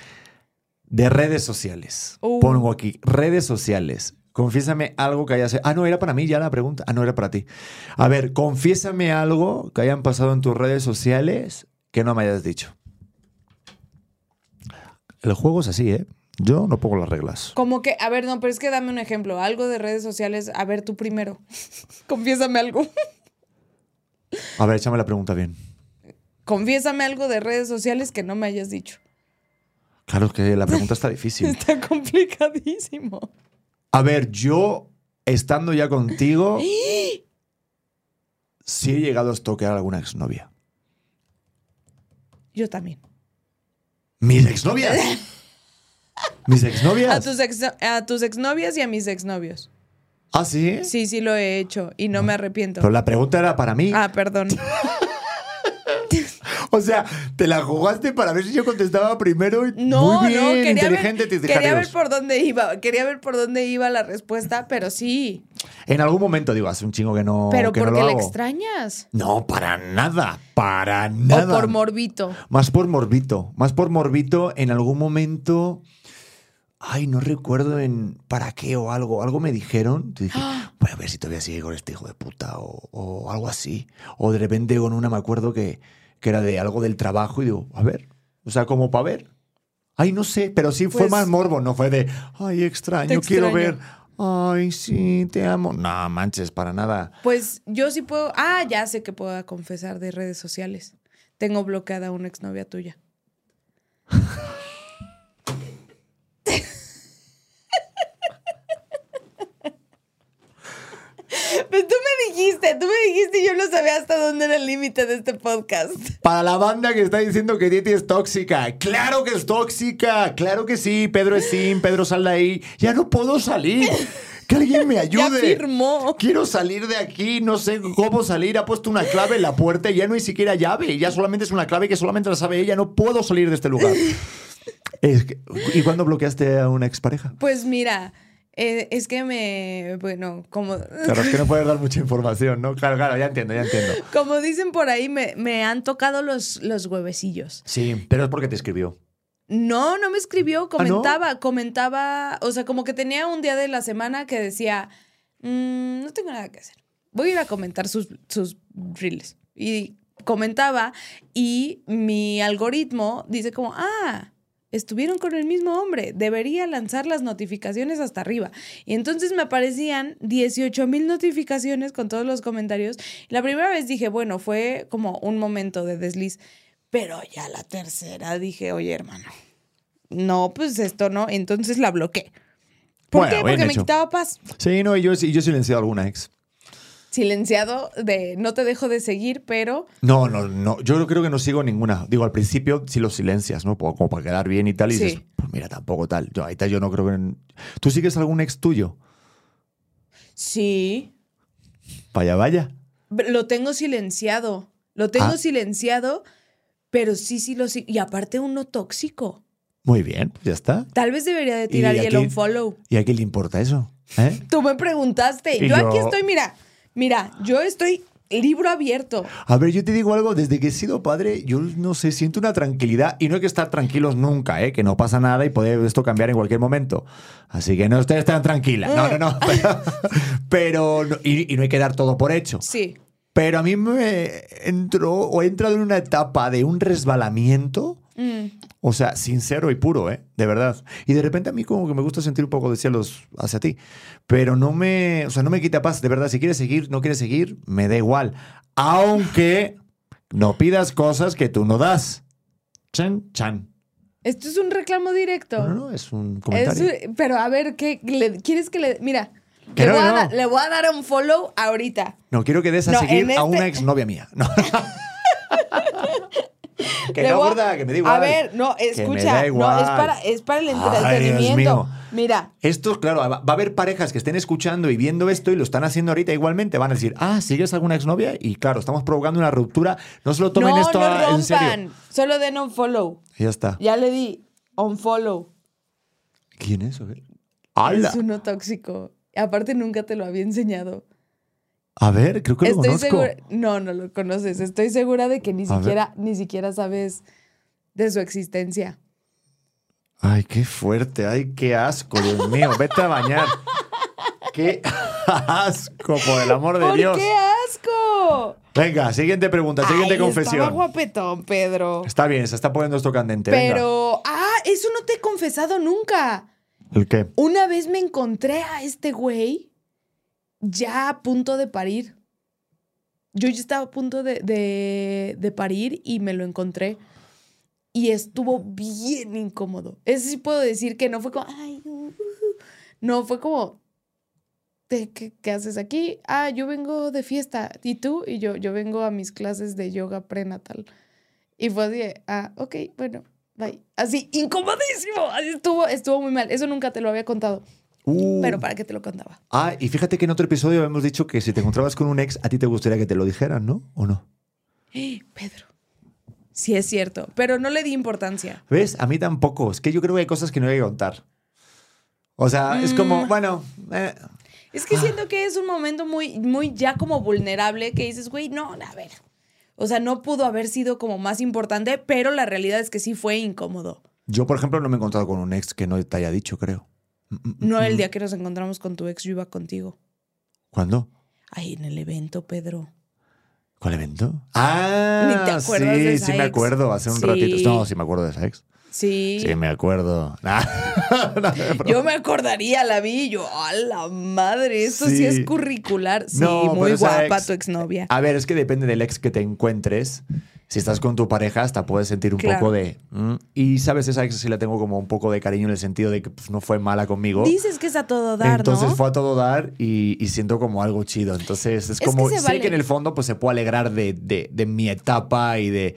de redes sociales. Uh. Pongo aquí, redes sociales. Confiésame algo que hayas... Ah, no, era para mí ya la pregunta. Ah, no, era para ti. A ver, confiésame algo que hayan pasado en tus redes sociales que no me hayas dicho. El juego es así, ¿eh? Yo no pongo las reglas. Como que, a ver, no, pero es que dame un ejemplo. Algo de redes sociales. A ver, tú primero. Confiésame algo. A ver, échame la pregunta bien. Confiésame algo de redes sociales que no me hayas dicho. Claro que la pregunta está difícil. Está complicadísimo. A ver, yo, estando ya contigo, sí he llegado a estoquear a alguna exnovia. Yo también. ¿Mis exnovias? ¿Mis A exnovias? tus, ex- a tus exnovias y a mis exnovios. ¿Ah, sí? Sí, sí lo he hecho y no me arrepiento. Pero la pregunta era para mí. Ah, perdón. O sea, te la jugaste para ver si yo contestaba primero. y- No, Muy bien, no, quería inteligente, ver, quería ver por dónde iba, quería ver por dónde iba la respuesta, pero sí. En algún momento digo, hace un chingo que no, pero que porque la extrañas. No, para nada, para nada. O por morbito. Más por morbito, más por morbito en algún momento. Ay, no recuerdo en para qué o algo. Algo me dijeron. y dije, voy a ver si todavía sigue con este hijo de puta o, o algo así. O de repente con una me acuerdo que, que era de algo del trabajo y digo, a ver. O sea, como para ver. Ay, no sé, pero sí fue Pues- más morbo, no fue de, ay, extraño, Te quiero extraño. ver. Ay, sí, te amo. No, manches, para nada. Pues yo sí puedo. Ah, ya sé que puedo confesar de redes sociales. Tengo bloqueada a una exnovia tuya. Pues tú me dijiste, tú me dijiste y yo no sabía hasta dónde era el límite de este podcast. Para la banda que está diciendo que Dieti es tóxica. Claro que es tóxica. Claro que sí. Pedro es sin, Pedro sal de ahí. Ya no puedo salir. Que alguien me ayude. Ya firmó. Quiero salir de aquí. No sé cómo salir. Ha puesto una clave en la puerta y ya no hay siquiera llave. Ya solamente es una clave que solamente la sabe ella. No puedo salir de este lugar. Es que- ¿Y cuándo bloqueaste a una expareja? Pues mira, eh, es que me. Bueno, como. Claro, es que no puedes dar mucha información, ¿no? Claro, claro, ya entiendo, ya entiendo. Como dicen por ahí, me, me han tocado los, los huevecillos. Sí, pero es porque te escribió. No, no me escribió, ¿Ah, no? comentaba, comentaba, o sea, como que tenía un día de la semana que decía, "Mm, no tengo nada que hacer, voy a ir a comentar sus, sus reels. Y comentaba y mi algoritmo dice como, ah, estuvieron con el mismo hombre, debería lanzar las notificaciones hasta arriba. Y entonces me aparecían 18 mil notificaciones con todos los comentarios. La primera vez dije, bueno, fue como un momento de desliz. Pero ya la tercera dije, oye, hermano, no, pues esto no. Entonces la bloqueé. ¿Por Bueno, qué? Porque me quitaba paz. Sí, no, y yo, y yo he silenciado a alguna ex. Silenciado de no te dejo de seguir, pero No, no, no. Yo creo que no sigo ninguna. Digo, al principio sí los silencias, ¿no? Como para quedar bien y tal. Y Sí. dices, pues mira, tampoco tal. Yo, ahorita yo no creo que. ¿Tú sigues algún ex tuyo? sí, Vaya, vaya. lo tengo silenciado. Lo tengo Ah. silenciado, pero sí, sí lo sigo. Y aparte uno tóxico. Muy bien, pues ya está. Tal vez debería de tirar ¿Y el quién- unfollow. ¿Y a qué le importa eso? ¿Eh? Tú me preguntaste. Y Yo aquí yo- estoy, mira, mira, yo estoy libro abierto. A ver, yo te digo algo, desde que he sido padre, yo no sé, siento una tranquilidad y no hay que estar tranquilos nunca, ¿eh? que no pasa nada y puede esto cambiar en cualquier momento. Así que no estés tan tranquila. No, no, no. Pero, pero no- y, y no hay que dar todo por hecho. Sí. Pero a mí me entró o he entrado en una etapa de un resbalamiento, Mm. O sea, sincero y puro, ¿eh? De verdad. Y de repente a mí como que me gusta sentir un poco de cielos hacia ti. Pero no me, o sea, no me quita paz, de verdad. Si quieres seguir, no quieres seguir, me da igual. Aunque no pidas cosas que tú no das. Chan, chan. Esto es un reclamo directo. No, no, es un Es- comentario. pero a ver, ¿qué le- ¿quieres que le.? Mira, le, no, voy a no. da- le voy a dar un follow ahorita. No quiero que des a No, seguir a este- una exnovia mía. No. que Le no, voy a- gorda, que me da igual. A ver, no, Que me escucha. da No, igual. es para, es para el Ay, Dios entretenimiento. mío. Mira, Esto, claro, va va a haber parejas que estén escuchando y viendo esto y lo están haciendo ahorita igualmente. Van a decir, ah, ¿sigues alguna exnovia? Y claro, estamos provocando una ruptura. No se lo tomen no, esto no a- en serio. rompan. Solo den un follow. Y ya está. Ya le di un follow. ¿Quién es? A ver. ¡Hala! Es uno tóxico. Aparte, nunca te lo había enseñado. A ver, creo que lo Estoy conozco. segura. No, no lo conoces. Estoy segura de que ni A ver. siquiera, ni siquiera sabes de su existencia. Ay, qué fuerte. Ay, qué asco, Dios mío. Vete a bañar. ¡Qué asco, por el amor de ¿Por Dios! qué asco? Venga, siguiente pregunta, siguiente Ay, confesión. Estaba guapetón, Pedro. Está bien, se está poniendo esto candente. venga. Pero, ah, eso no te he confesado nunca. ¿El qué? Una vez me encontré a este güey ya a punto de parir. Yo ya estaba a punto de, de- de parir y me lo encontré. Y estuvo bien incómodo. Eso sí puedo decir que no fue como, ay, uh, uh". no, fue como, "¿De ¿qué, qué haces aquí? Ah, yo vengo de fiesta. ¿Y tú? Y yo, yo vengo a mis clases de yoga prenatal. Y fue así, ah, ok, bueno, bye. Así, incomodísimo. Así estuvo, estuvo muy mal. Eso nunca te lo había contado. Uh. Pero para qué te lo contaba. Ah, y fíjate que en otro episodio habíamos dicho que si te encontrabas con un ex, a ti te gustaría que te lo dijeran, ¿no? ¿O no? Pedro. Sí, es cierto. Pero no le di importancia. ¿Ves? A mí tampoco. Es que yo creo que hay cosas que no hay que contar. O sea, es Mm. como, bueno, eh, Es que siento que es un momento muy, muy ya como vulnerable que dices, güey, no, a ver. O sea, no pudo haber sido como más importante, pero la realidad es que sí fue incómodo. yo, por ejemplo, no me he encontrado con un ex que no te haya dicho, creo. No el día que nos encontramos con tu ex, yo iba contigo. ¿Cuándo? Ay, en el evento, Pedro. ¿Cuál evento? Ah, Ni te acuerdas sí, de esa sí me ex. acuerdo, hace un Sí. ratito. No, sí me acuerdo de esa ex. Sí. Sí, me acuerdo. No. Yo me acordaría, la vi y yo, a la madre, esto sí, Sí. es curricular. Sí, No, muy guapa ex- tu exnovia. A ver, es que depende del ex que te encuentres. Si estás con tu pareja, hasta puedes sentir un Claro. poco de. mm, y sabes, esa ex sí la tengo como un poco de cariño en el sentido de que pues, no fue mala conmigo. Dices que es a todo dar, Entonces ¿no? fue a todo dar y, y siento como algo chido. Entonces es que como. sé vale. que en el fondo pues se puede alegrar de, de- de mi etapa y de.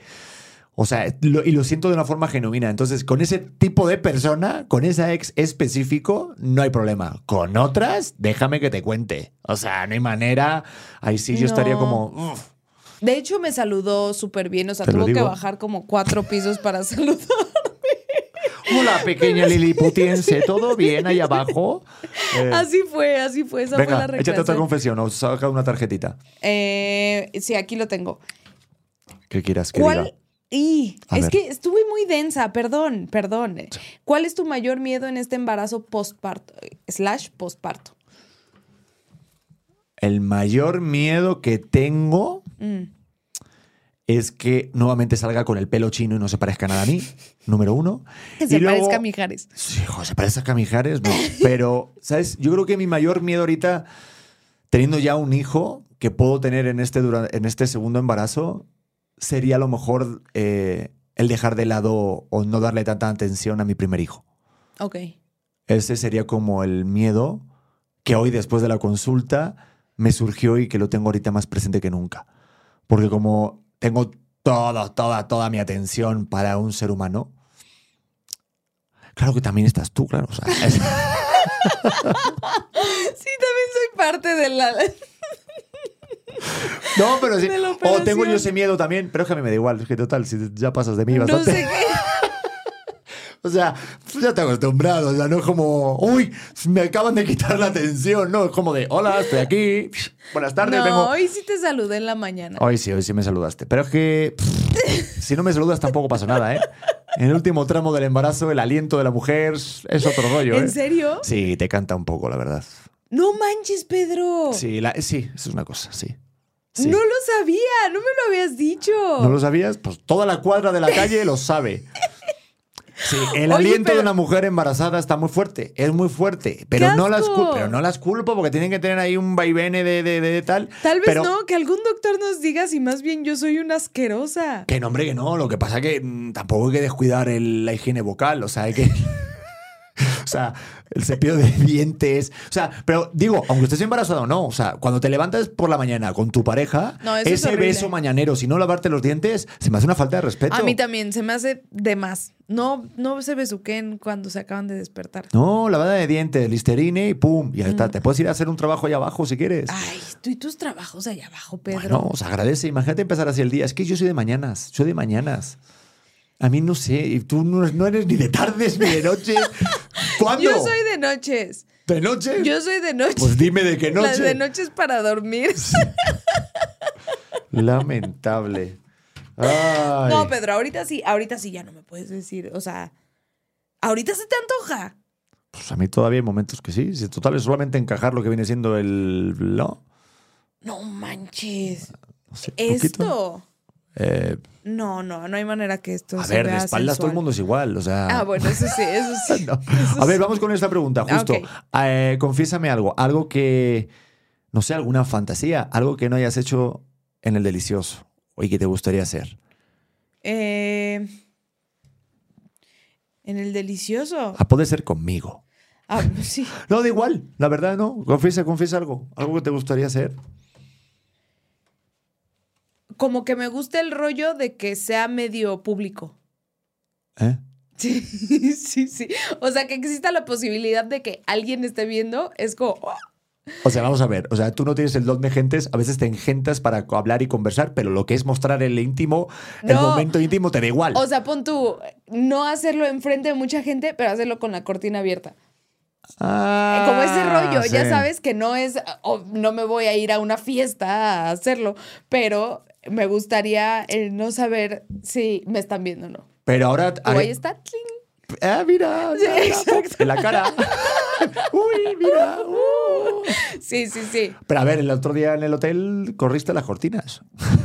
O sea, lo- y lo siento de una forma genuina. Entonces, con ese tipo de persona, con esa ex específico, no hay problema. Con otras, déjame que te cuente. O sea, no hay manera. Ahí sí yo estaría No. como. "Uf". De hecho, me saludó súper bien. O sea, tuvo que bajar como cuatro pisos para saludar. Hola, pequeña liliputiense, ¿todo bien ahí abajo? Eh, Así fue, así fue. Esa fue venga, la échate otra confesión o saca una tarjetita. Eh, sí, aquí lo tengo. ¿Qué quieras que ¿Cuál? diga? Y A es ver. que estuve muy densa, perdón, perdón. ¿Cuál es tu mayor miedo en este embarazo postparto? Slash postparto. El mayor miedo que tengo Mm. es que nuevamente salga con el pelo chino y no se parezca nada a mí, número uno. Que Y se luego- parezca a Mijares. Sí, hijo, se parece a Camijares, no. Pero, ¿sabes? Yo creo que mi mayor miedo ahorita, teniendo ya un hijo que puedo tener en este, en este segundo embarazo, sería a lo mejor eh, el dejar de lado o no darle tanta atención a mi primer hijo. Ok. Ese sería como el miedo que hoy, después de la consulta, me surgió y que lo tengo ahorita más presente que nunca. Porque como tengo toda, toda, toda mi atención para un ser humano, claro que también estás tú, claro. o sea, es- Sí, también soy parte de la. no, pero sí. O tengo yo ese miedo también, pero es que a mí me da igual, es que total, si ya pasas de mí No bastante. sé qué. O sea, pues ya te acostumbrado, o sea, no es como, uy, me acaban de quitar la atención, no, es como de, hola, estoy aquí, buenas tardes, No, vengo. hoy sí te saludé en la mañana. Hoy sí, hoy sí me saludaste. Pero es que pff, si no me saludas tampoco pasa nada, ¿eh? En el último tramo del embarazo, el aliento de la mujer es otro rollo, ¿eh? ¿En serio? Sí, te canta un poco, la verdad. No manches, Pedro. Sí, la- sí, eso es una cosa, sí. Sí. No lo sabía, no me lo habías dicho. ¿No lo sabías? Pues toda la cuadra de la calle lo sabe. Sí, el Oye, aliento pero- de una mujer embarazada está muy fuerte, es muy fuerte, pero ¡Qué no las culpo, pero no las culpo porque tienen que tener ahí un vaivene de, de, de tal. Tal vez pero- no, que algún doctor nos diga si más bien yo soy una asquerosa. Que no, hombre, que no. Lo que pasa es que mm, tampoco hay que descuidar el- la higiene vocal. O sea, hay que. o sea, el cepillo de dientes. O sea, pero digo, aunque estés embarazado o no, o sea, cuando te levantas por la mañana con tu pareja, No, es ese beso mañanero, si no lavarte los dientes, se me hace una falta de respeto. A mí también, se me hace de más. No, no se besuquen cuando se acaban de despertar. No, lavada de dientes, listerine y pum. Y ya está. Te puedes ir a hacer un trabajo allá abajo si quieres. Mm. Ay, tú y tus trabajos allá abajo, Pedro. Bueno, se agradece. Imagínate empezar así el día. Es que yo soy de mañanas. Soy de mañanas. A mí no sé. Y tú no, eres ni de tardes ni de noches. ¿Cuándo? Yo soy de noches. ¿De noche? Yo soy de noches. Pues dime de qué noche. Las de noches para dormir. Lamentable. Ay. No, Pedro, ahorita sí, ahorita sí ya no me puedes decir. O sea, ahorita se te antoja. Pues a mí todavía hay momentos que sí. Si total es solamente encajar lo que viene siendo el. No. No manches. no sé, poquito. Eh, No, no, no hay manera que esto a se ver, de espaldas todo el mundo es igual. O sea. Ah, bueno, eso sí, eso sí. No. Eso A ver, sí. vamos con esta pregunta, justo. ok. Eh, confiésame algo, algo que, no sé, alguna fantasía, algo que no hayas hecho en el delicioso y que te gustaría hacer. Eh, en el delicioso. Ah, puede ser conmigo. Ah, sí. No, da igual, la verdad no. Confiesa, confiesa algo, algo que te gustaría hacer. Como que me gusta el rollo de que sea medio público. ¿Eh? Sí, sí, sí. O sea, que exista la posibilidad de que alguien esté viendo, es como. oh, O sea, vamos a ver, o sea, tú no tienes el don de gentes, a veces te engentas para hablar y conversar, pero lo que es mostrar el íntimo, el momento íntimo te da igual. O sea, pon tú, no hacerlo enfrente de mucha gente, pero hacerlo con la cortina abierta. Ah, Como ese rollo, ya sabes que no es, o no me voy a ir a una fiesta a hacerlo, pero me gustaría el no saber si me están viendo o no. Pero ahora... O ahí está. tling. Ah, mira, Sí, mira, exacto. en la cara. Uy, mira. uh. Sí, sí, sí. Pero a ver, el otro día en el hotel corriste las cortinas.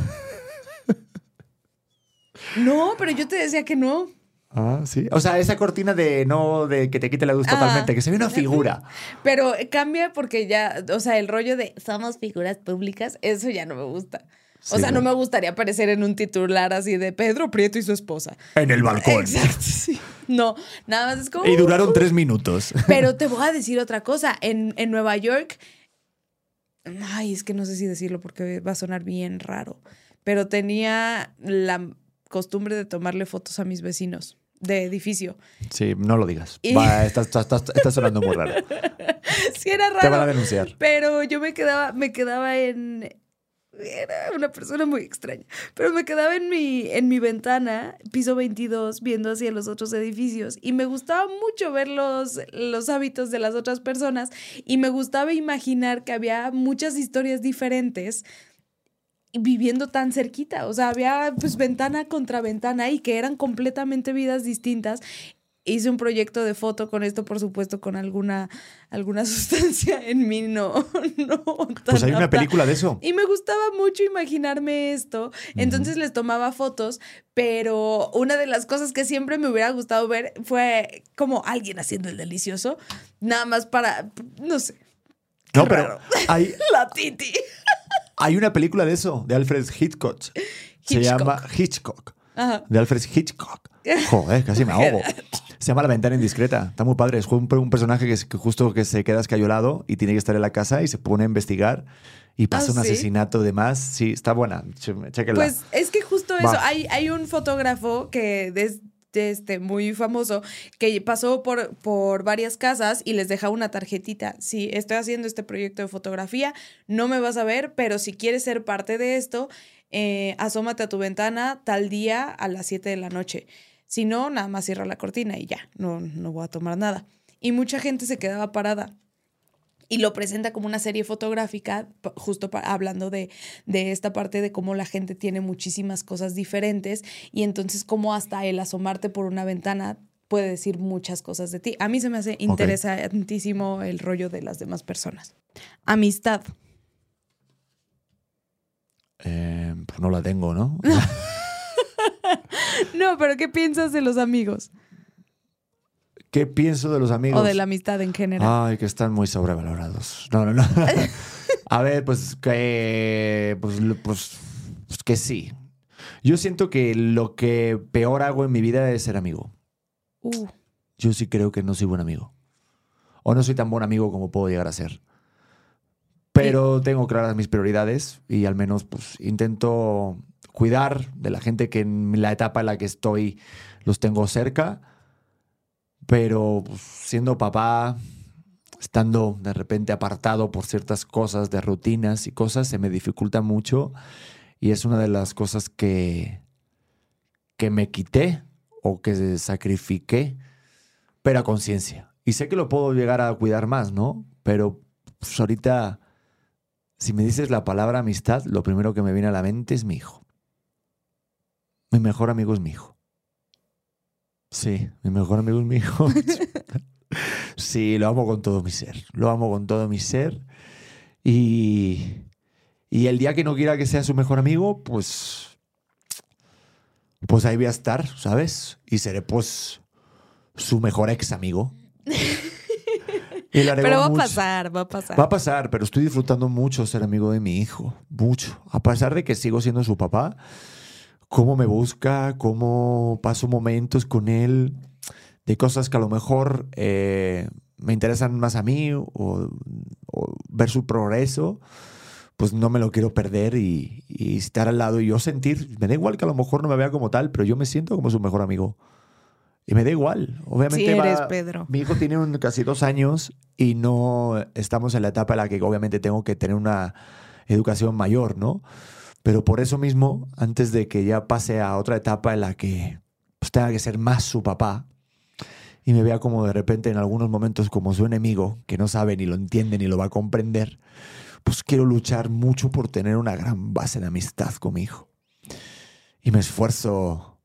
No, pero yo te decía que no. Ah, sí. O sea, esa cortina de no de que te quite la luz Ah. totalmente, que se ve una figura. Pero cambia porque ya, o sea, el rollo de somos figuras públicas, eso ya no me gusta. O sea, no me gustaría aparecer en un titular así de Pedro Prieto y su esposa. En el balcón. Exacto, sí. No, nada más es como. Y duraron tres minutos. Pero te voy a decir otra cosa. En, en Nueva York. Ay, es que no sé si decirlo porque va a sonar bien raro. Pero tenía la costumbre de tomarle fotos a mis vecinos de edificio. Sí, no lo digas. Y- Va, estás sonando muy raro. Sí, era raro. Te van a denunciar. Pero yo me quedaba, me quedaba en. Era una persona muy extraña. Pero me quedaba en mi, en mi ventana, piso 22, viendo hacia los otros edificios. Y me gustaba mucho ver los, los hábitos de las otras personas. Y me gustaba imaginar que había muchas historias diferentes viviendo tan cerquita. O sea, había pues ventana contra ventana y que eran completamente vidas distintas. Hice un proyecto de foto con esto, por supuesto, con alguna, alguna sustancia en mí, no, no. Pues hay una apta. película de eso. Y me gustaba mucho imaginarme esto. Entonces les tomaba fotos, pero una de las cosas que siempre me hubiera gustado ver fue como alguien haciendo el delicioso, nada más para, no sé, No, pero hay, la titi. hay una película de eso, de Alfred Hitchcock. Se llama Hitchcock. Ajá. De Alfred Hitchcock. Joder, casi me ahogo. Se llama La ventana indiscreta. Está muy padre. Es un, un personaje que, es- que justo que se queda escayolado y tiene que estar en la casa y se pone a investigar y pasa Ah, un ¿sí? asesinato de más. Sí, está buena. Pues es que justo eso, hay, hay un fotógrafo que es este, muy famoso que pasó por, por varias casas y les deja una tarjetita. Si estoy haciendo este proyecto de fotografía, no me vas a ver, pero si quieres ser parte de esto, eh, asómate a tu ventana tal día a las 7 de la noche. Si no, nada más cierra la cortina y ya, no, no voy a tomar nada. Y mucha gente se quedaba parada y lo presenta como una serie fotográfica, justo hablando de, de esta parte de cómo la gente tiene muchísimas cosas diferentes y entonces cómo hasta el asomarte por una ventana puede decir muchas cosas de ti. A mí se me hace interesantísimo el rollo de las demás personas. Amistad. Eh, pues no la tengo, ¿no? No, pero ¿qué piensas de los amigos? ¿Qué pienso de los amigos? O de la amistad en general. Ay, que están muy sobrevalorados. No, no, no. A ver, pues que. Pues, pues, pues que sí. Yo siento que lo que peor hago en mi vida es ser amigo. Uh, Yo sí creo que no soy buen amigo. O no soy tan buen amigo como puedo llegar a ser. Pero tengo claras mis prioridades y al menos pues intento cuidar de la gente que en la etapa en la que estoy los tengo cerca. Pero pues, siendo papá, estando de repente apartado por ciertas cosas, de rutinas y cosas, se me dificulta mucho. Y es una de las cosas que, que me quité o que sacrifiqué, pero a conciencia. Y sé que lo puedo llegar a cuidar más, ¿no? Pero pues, ahorita, si me dices la palabra amistad, lo primero que me viene a la mente es mi hijo. Mi mejor amigo es mi hijo. Sí, mi mejor amigo es mi hijo. Sí, lo amo con todo mi ser. Lo amo con todo mi ser. Y, y el día que no quiera que sea su mejor amigo, pues pues ahí voy a estar, ¿sabes? Y seré pues su mejor ex amigo. Pero va a mucho- pasar, va a pasar. Va a pasar, pero estoy disfrutando mucho ser amigo de mi hijo. Mucho. A pesar de que sigo siendo su papá, cómo me busca, cómo paso momentos con él, de cosas que a lo mejor eh, me interesan más a mí o, o ver su progreso, pues no me lo quiero perder y, y estar al lado y yo sentir, me da igual que a lo mejor no me vea como tal, pero yo me siento como su mejor amigo. Y me da igual. Obviamente Sí eres, va- Pedro. mi hijo tiene un- casi dos años y no estamos en la etapa en la que obviamente tengo que tener una educación mayor, ¿no? Pero por eso mismo, antes de que ya pase a otra etapa en la que pues, tenga que ser más su papá y me vea como de repente en algunos momentos como su enemigo, que no sabe ni lo entiende ni lo va a comprender, pues quiero luchar mucho por tener una gran base de amistad con mi hijo. Y me esfuerzo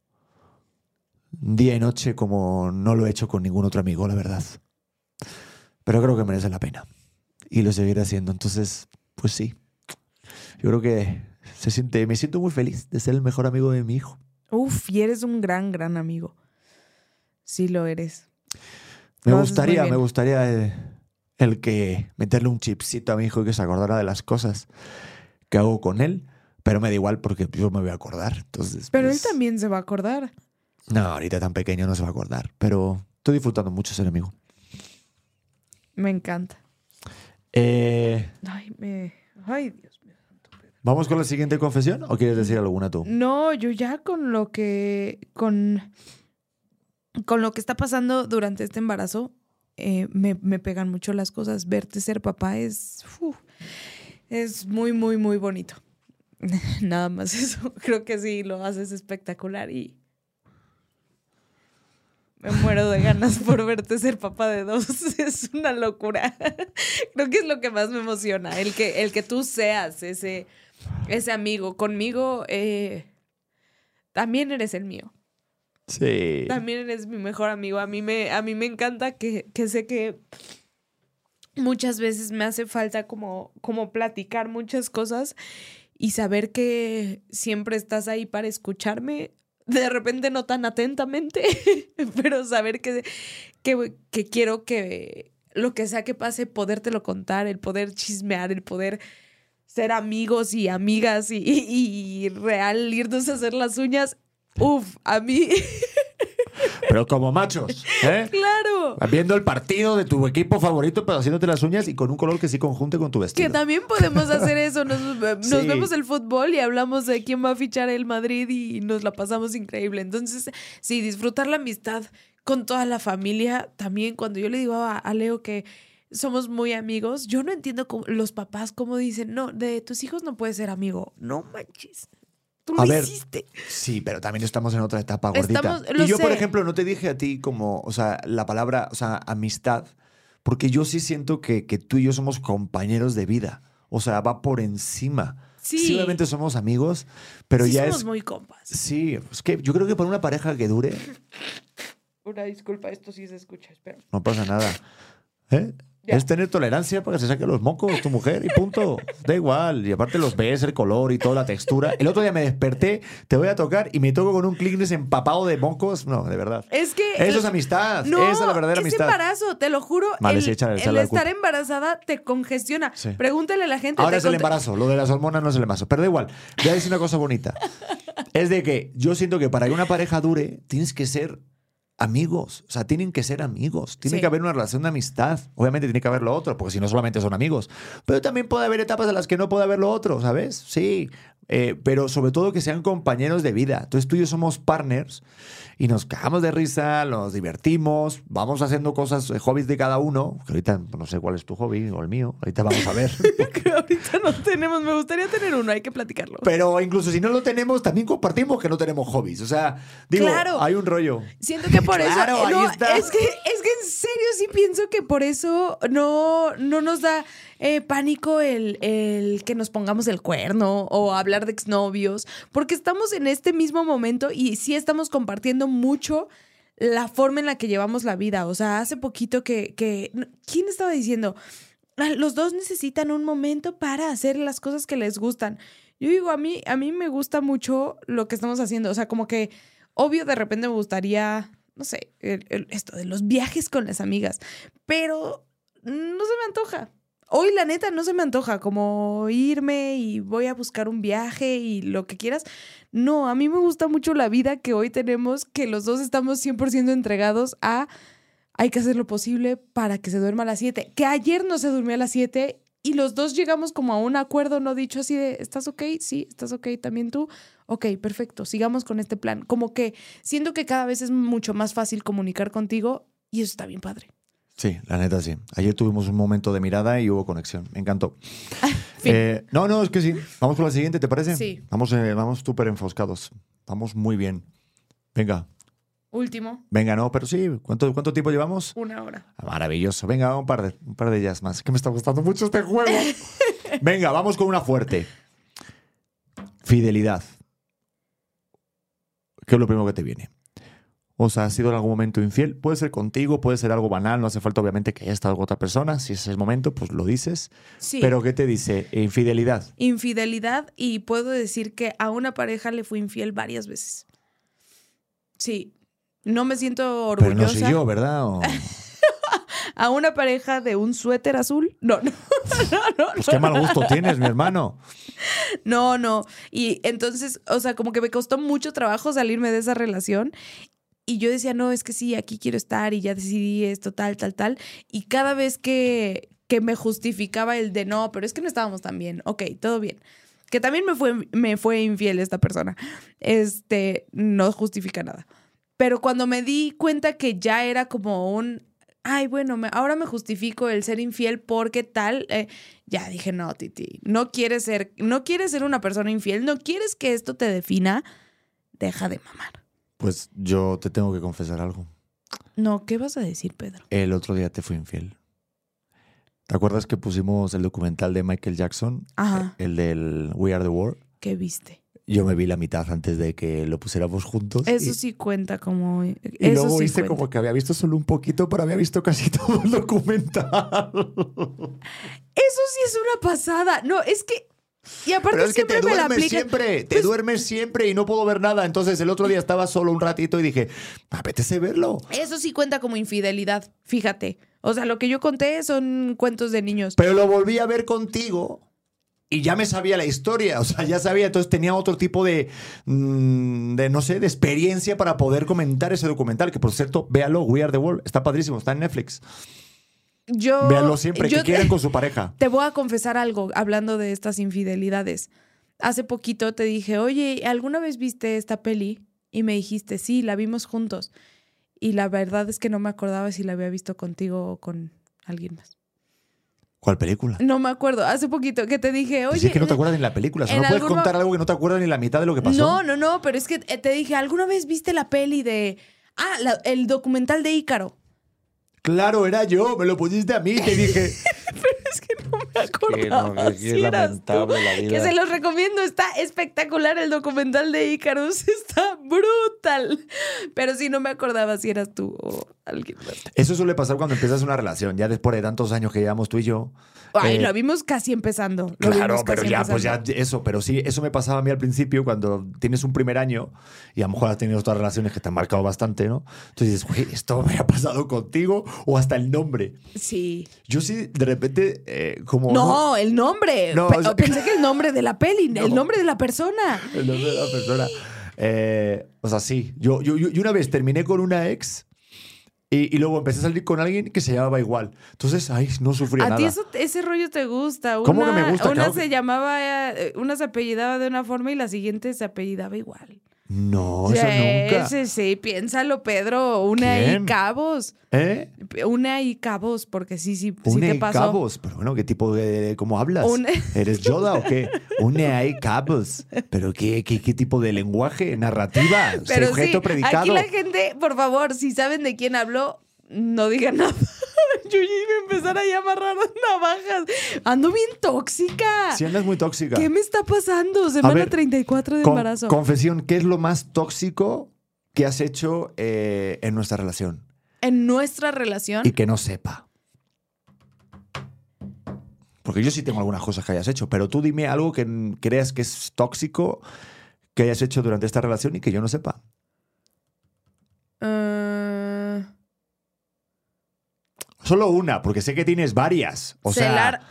día y noche como no lo he hecho con ningún otro amigo, la verdad. Pero creo que merece la pena. Y lo seguiré haciendo. Entonces, pues sí. Yo creo que se siente, me siento muy feliz de ser el mejor amigo de mi hijo. Uf, y eres un gran, gran amigo. Sí lo eres. Me Lo haces muy gustaría, bien. me gustaría eh, el que meterle un chipcito a mi hijo y que se acordara de las cosas que hago con él. Pero me da igual porque yo me voy a acordar. Entonces, Pero él pues, también se va a acordar. No, ahorita tan pequeño no se va a acordar. Pero estoy disfrutando mucho ser amigo. Me encanta. Eh, Ay, me. Ay, Dios. ¿Vamos con la siguiente confesión o quieres decir alguna tú? No, yo ya con lo que. con. con lo que está pasando durante este embarazo, eh, me, me pegan mucho las cosas. Verte ser papá es. es muy, muy, muy bonito. Nada más eso. Creo que sí, lo haces espectacular y. Me muero de ganas por verte ser papá de dos. Es una locura. Creo que es lo que más me emociona. El que, el que tú seas ese, ese amigo. Conmigo eh, también eres el mío. Sí. También eres mi mejor amigo. A mí me, a mí me encanta que, que sé que muchas veces me hace falta como, como platicar muchas cosas y saber que siempre estás ahí para escucharme. De repente no tan atentamente, pero saber que, que, que quiero que lo que sea que pase, podértelo contar, el poder chismear, el poder ser amigos y amigas y, y- y real irnos a hacer las uñas. Uf, a mí, Pero como machos, ¿eh? claro. Viendo el partido de tu equipo favorito, pero haciéndote las uñas y con un color que sí conjunte con tu vestido. Que también podemos hacer eso. Nos, nos vemos el fútbol y hablamos de quién va a fichar el Madrid y nos la pasamos increíble. Entonces, sí, disfrutar la amistad con toda la familia. También cuando yo le digo a, a Leo que somos muy amigos, yo no entiendo cómo- los papás cómo dicen, no, de tus hijos no puedes ser amigo. No manches. Tú A lo ver, hiciste. Sí, pero también estamos en otra etapa gordita. Estamos- lo y yo, por ejemplo, no te dije a ti como, o sea, la palabra, o sea, amistad, porque yo sí siento que, que tú y yo somos compañeros de vida. O sea, va por encima. Sí. obviamente somos amigos, pero Sí ya somos es. muy compas. Sí, es que yo creo que para una pareja que dure, Una disculpa, esto sí se escucha, espera. no pasa nada. ¿Eh? Ya. Es tener tolerancia para que se saque los mocos tu mujer y punto. Da igual. Y aparte los ves, el color y toda la textura. El otro día me desperté, te voy a tocar y me toco con un Kleenex empapado de mocos. No, de verdad. Es que. Eso es amistad. No, Esa es la verdadera es amistad. embarazo, te lo juro. Vale, el échale- el estar embarazada te congestiona. Sí. Pregúntale a la gente. Ahora es el embarazo. Lo de las hormonas no es el embarazo. Pero da igual. Voy a decir una cosa bonita. Es de que yo siento que para que una pareja dure, tienes que ser amigos. O sea, tienen que ser amigos. Tiene Sí. que haber una relación de amistad. Obviamente tiene que haber lo otro, porque si no solamente son amigos. Pero también puede haber etapas en las que no puede haber lo otro, ¿sabes? Sí. Eh, pero sobre todo que sean compañeros de vida. Entonces tú y yo somos partners y nos cagamos de risa, nos divertimos, vamos haciendo cosas, eh, hobbies de cada uno. Que ahorita no sé cuál es tu hobby o el mío. Ahorita vamos a ver. que ahorita no tenemos. Me gustaría tener uno, hay que platicarlo. Pero incluso si no lo tenemos, también compartimos que no tenemos hobbies. O sea, digo, Claro. hay un rollo. Siento que por Claro, eso. ahí no, está. Es que, es que en serio sí pienso que por eso no, no nos da eh, pánico el, el que nos pongamos el cuerno o hablar de exnovios, porque estamos en este mismo momento y sí estamos compartiendo mucho la forma en la que llevamos la vida. O sea, hace poquito que. ¿Quién estaba diciendo? "Ah, Los dos necesitan un momento para hacer las cosas que les gustan. Yo digo, a mí, a mí me gusta mucho lo que estamos haciendo. O sea, como que, obvio, de repente me gustaría, no sé, esto de los viajes con las amigas. Pero no se me antoja. Hoy, la neta, no se me antoja como irme y voy a buscar un viaje y lo que quieras. No, a mí me gusta mucho la vida que hoy tenemos, que los dos estamos 100% entregados a hay que hacer lo posible para que se duerma a las 7. Que ayer no se durmió a las 7 y los dos llegamos como a un acuerdo no dicho así de, ¿estás ok? Sí, ¿estás ok también tú? Ok, perfecto, sigamos con este plan. Como que siento que cada vez es mucho más fácil comunicar contigo y eso está bien padre. Sí, la neta sí. Ayer tuvimos un momento de mirada y hubo conexión. Me encantó. Eh, no, no, es que sí. Vamos con la siguiente, ¿te parece? Sí. Vamos eh, vamos súper enfoscados. Vamos muy bien. Venga, Último, venga, no, pero sí. ¿Cuánto, cuánto tiempo llevamos? una hora. Maravilloso. Venga, un par de, un par de ellas más. Que me está gustando mucho este juego. Venga, vamos con una fuerte. Fidelidad. ¿Qué es lo primero que te viene? O sea, ¿has sido en algún momento infiel? Puede ser contigo, puede ser algo banal, no hace falta obviamente que haya estado con otra persona. Si es el momento, pues lo dices. Sí. Pero ¿qué te dice? Infidelidad. Infidelidad y puedo decir que a una pareja le fui infiel varias veces. Sí. No me siento Pero orgullosa. no soy yo, ¿verdad? O- A una pareja de un suéter azul. No, no, no, no. Pues qué mal gusto tienes, mi hermano. No, no. Y entonces, o sea, como que me costó mucho trabajo salirme de esa relación. Y yo decía, no, es que sí, aquí quiero estar y ya decidí esto, tal, tal, tal. Y cada vez que, que me justificaba el de no, pero es que no estábamos tan bien. Ok, todo bien. Que también me fue, me fue infiel esta persona. Este, no justifica nada. Pero cuando me di cuenta que ya era como un, ay, bueno, me- ahora me justifico el ser infiel porque tal, eh, ya dije, no, Titi, no quieres ser, no quieres ser una persona infiel, no quieres que esto te defina, deja de mamar. Pues yo te tengo que confesar algo. No, ¿qué vas a decir, Pedro? El otro día te fui infiel. ¿Te acuerdas que pusimos el documental de Michael Jackson? Ajá. El del We Are the World. ¿Qué viste? Yo me vi la mitad antes de que lo pusiéramos juntos. Eso y, sí cuenta como... y eso luego sí hice cuenta. como que había visto solo un poquito, pero había visto casi todo el documental. Eso sí es una pasada. No, es que... Y aparte Pero es que te duermes siempre, te Pues- duermes siempre y no puedo ver nada. Entonces el otro día estaba solo un ratito y dije, apetece verlo. Eso sí cuenta como infidelidad, fíjate. O sea, lo que yo conté son cuentos de niños. Pero lo volví a ver contigo y ya me sabía la historia, o sea, ya sabía, entonces tenía otro tipo de, mm, de no sé, de experiencia para poder comentar ese documental, que por cierto, véalo, We Are the World, está padrísimo, está en Netflix. Yo, Véanlo siempre, yo que quieran con su pareja. Te voy a confesar algo hablando de estas infidelidades. Hace poquito te dije, oye, ¿alguna vez viste esta peli? Y me dijiste, sí, la vimos juntos. Y la verdad es que no me acordaba si la había visto contigo o con alguien más. ¿Cuál película? No me acuerdo. Hace poquito que te dije, Pues oye. es que no te acuerdas ni la película, o sea, no puedes algún contar algo que no te acuerdas ni la mitad de lo que pasó. No, no, no, pero es que eh, te dije, ¿alguna vez viste la peli de. Ah, la- el documental de Ícaro? Claro, era yo, me lo pusiste a mí, te dije. Es que no me acordaba. si eras tú. Que se los recomiendo, está espectacular el documental de Icarus, está brutal. Pero sí, no me acordaba si eras tú o alguien más. Eso suele pasar cuando empiezas una relación, ya después de tantos años que llevamos tú y yo. Ay, eh, lo vimos casi empezando. lo Claro, vimos pero casi ya, pues ya empezando. eso, pero sí, eso me pasaba a mí al principio cuando tienes un primer año y a lo mejor has tenido otras relaciones que te han marcado bastante, ¿no? Entonces dices, güey, esto me ha pasado contigo o hasta el nombre. Sí. Yo sí, de repente, eh, como. No, el nombre. No, Pe- o sea- Pensé que el nombre de la peli, No. el nombre de la persona. El nombre de la persona. Eh, o sea, sí. Yo, yo, yo- yo una vez terminé con una ex y, y luego empecé a salir con alguien que se llamaba igual. Entonces, ay, no sufría A nada. ti eso, ese rollo te gusta. ¿Cómo que Una- me gusta? Una Claro se que- llamaba, eh, una se apellidaba de una forma y la siguiente se apellidaba igual. No, eso nunca. Sí, sí, piénsalo, Pedro. Una ahí ¿Quién? cabos. ¿Eh? Una ahí cabos, porque sí, sí, sí te pasó. cabos. Pero bueno, ¿qué tipo de. ¿Cómo hablas? ¿Eres Yoda o qué? Une hay cabos. ¿Pero qué, qué, qué tipo de lenguaje? ¿Narrativa? Pero ¿Sujeto sí, predicado? aquí la gente, por favor, si saben de quién habló, no digan nada. Yo ya iba a empezar ahí a amarrar navajas. Ando bien tóxica. Si andas muy tóxica. ¿Qué me está pasando? Semana ver, 34 de Con- embarazo. confesión, ¿qué es lo más tóxico que has hecho eh, en nuestra relación? en nuestra relación. Y que no sepa. Porque yo sí tengo algunas cosas que hayas hecho, pero tú dime algo que creas que es tóxico que hayas hecho durante esta relación y que yo no sepa. Solo una, porque sé que tienes varias. O celar. sea,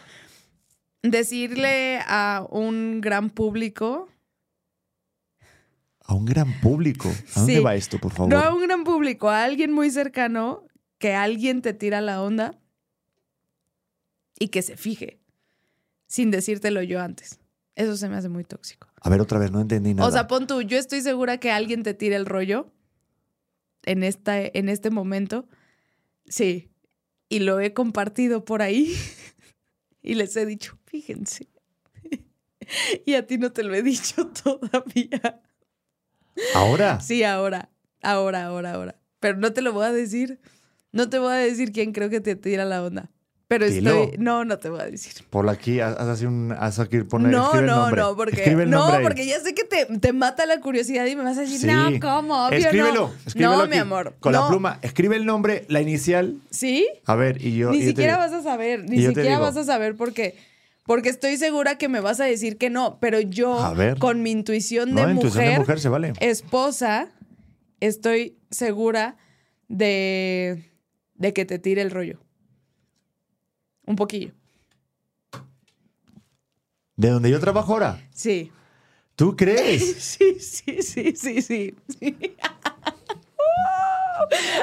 Decirle a un gran público. a un gran público. ¿A dónde Sí. va esto, por favor? No a un gran público, a alguien muy cercano, que alguien te tira la onda y que se fije, sin decírtelo yo antes. Eso se me hace muy tóxico. A ver, otra vez, no entendí nada. O sea, pon tú, yo estoy segura que alguien te tira el rollo en, esta, en este momento. Sí. Y lo he compartido por ahí. y les he dicho, fíjense. y a ti no te lo he dicho todavía. ¿Ahora? Sí, ahora. Ahora, ahora, ahora. Pero no te lo voy a decir. No te voy a decir quién creo que te tira la onda. Pero Dilo. estoy. No, no te voy a decir. Por aquí, haz así un. Haz aquí, poner, no, escribe no, no, porque. El no, ahí. porque ya sé que te, te mata la curiosidad y me vas a decir, Sí. no, ¿cómo? Obvio, escríbelo, no. escríbelo no, aquí, mi amor. Con no. la pluma. Escribe el nombre, la inicial. ¿Sí? A ver, y yo. ni y yo te siquiera vas a saber. Ni siquiera vas a saber porque. Porque estoy segura que me vas a decir que no. Pero yo, A ver. con mi intuición No, de intuición mujer. de mujer se vale. esposa, estoy segura de, de que te tire el rollo. Un poquillo. ¿De donde yo trabajo ahora? Sí. ¿Tú crees? Sí, sí, sí, sí, sí. sí.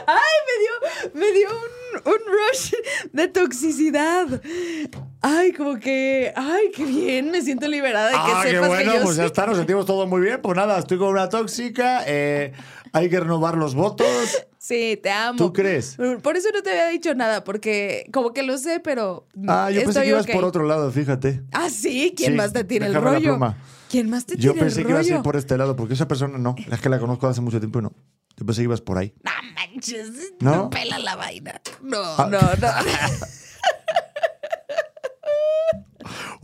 Ay, me dio, me dio un, un rush de toxicidad. Ay, como que, ay, qué bien, me siento liberada de que ah, qué sepas bueno, que yo pues ya está, nos sentimos todos muy bien. Pues nada, estoy con una tóxica, eh, hay que renovar los votos. Sí, te amo. ¿Tú crees? Por eso no te había dicho nada, porque como que lo sé, pero Ah, yo pensé que ibas por otro lado, fíjate. Ah, sí, ¿quién Sí, más te tira el la rollo? pluma. ¿Quién más te tira Yo el pensé que rollo? ibas a ir por este lado, porque esa persona no, es que la conozco hace mucho tiempo y no. Yo pensé que ibas por ahí. No manches, ¿No? pela la vaina. No, Ah. no, no.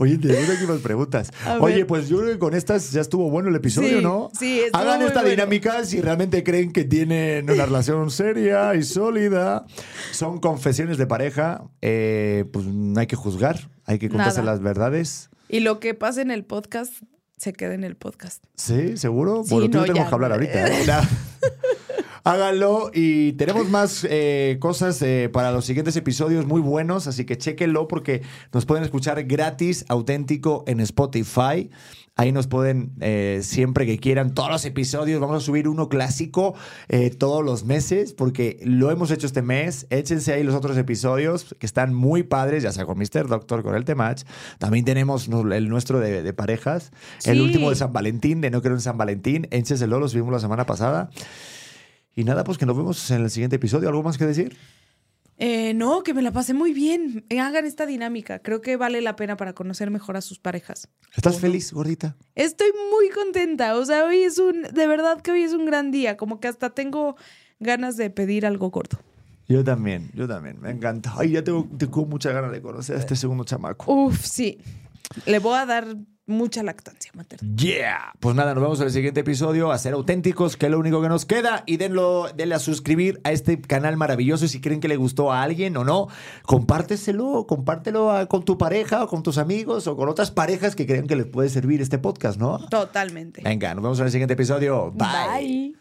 Oye, tenemos aquí más preguntas. Oye, pues yo creo que con estas ya estuvo bueno el episodio, Sí, ¿no? sí, Hagan esta bueno. dinámica si realmente creen que tienen una relación seria y sólida. Son confesiones de pareja. eh, pues no hay que juzgar, hay que contarse Nada. las verdades. Y lo que pasa en el podcast se queda en el podcast. ¿Sí? ¿Seguro? Sí, bueno, tú no, no tenemos ya. que hablar ahorita. ¿eh? Nah. Háganlo y tenemos más eh, cosas eh, para los siguientes episodios muy buenos, así que chéquenlo porque nos pueden escuchar gratis, auténtico en Spotify. Ahí nos pueden, eh, siempre que quieran, todos los episodios. Vamos a subir uno clásico eh, todos los meses porque lo hemos hecho este mes. Échense ahí los otros episodios que están muy padres, ya sea con Mr. Doctor, con el Temach. También tenemos el nuestro de, de parejas. El último de San Valentín, de No Creo en San Valentín. Échenselo, lo subimos la semana pasada. Y nada, pues que nos vemos en el siguiente episodio. ¿Algo más que decir? Eh, no, que me la pasé muy bien. Eh, Hagan esta dinámica. Creo que vale la pena para conocer mejor a sus parejas. ¿Estás ¿O no? feliz, gordita? Estoy muy contenta. O sea, hoy es un. De verdad que hoy es un gran día. Como que hasta tengo ganas de pedir algo gordo. Yo también, yo también. Me encanta. Ay, ya tengo, tengo muchas ganas de conocer a este segundo chamaco. Uf, sí. Le voy a dar mucha lactancia materna. Yeah. Pues nada, nos vemos en el siguiente episodio. A ser auténticos, que es lo único que nos queda. Y denlo, denle a suscribir a este canal maravilloso. Y si creen que le gustó a alguien o no, compárteselo. Compártelo a- con tu pareja o con tus amigos o con otras parejas que crean que les puede servir este podcast, ¿no? Totalmente. Venga, nos vemos en el siguiente episodio. Bye. Bye.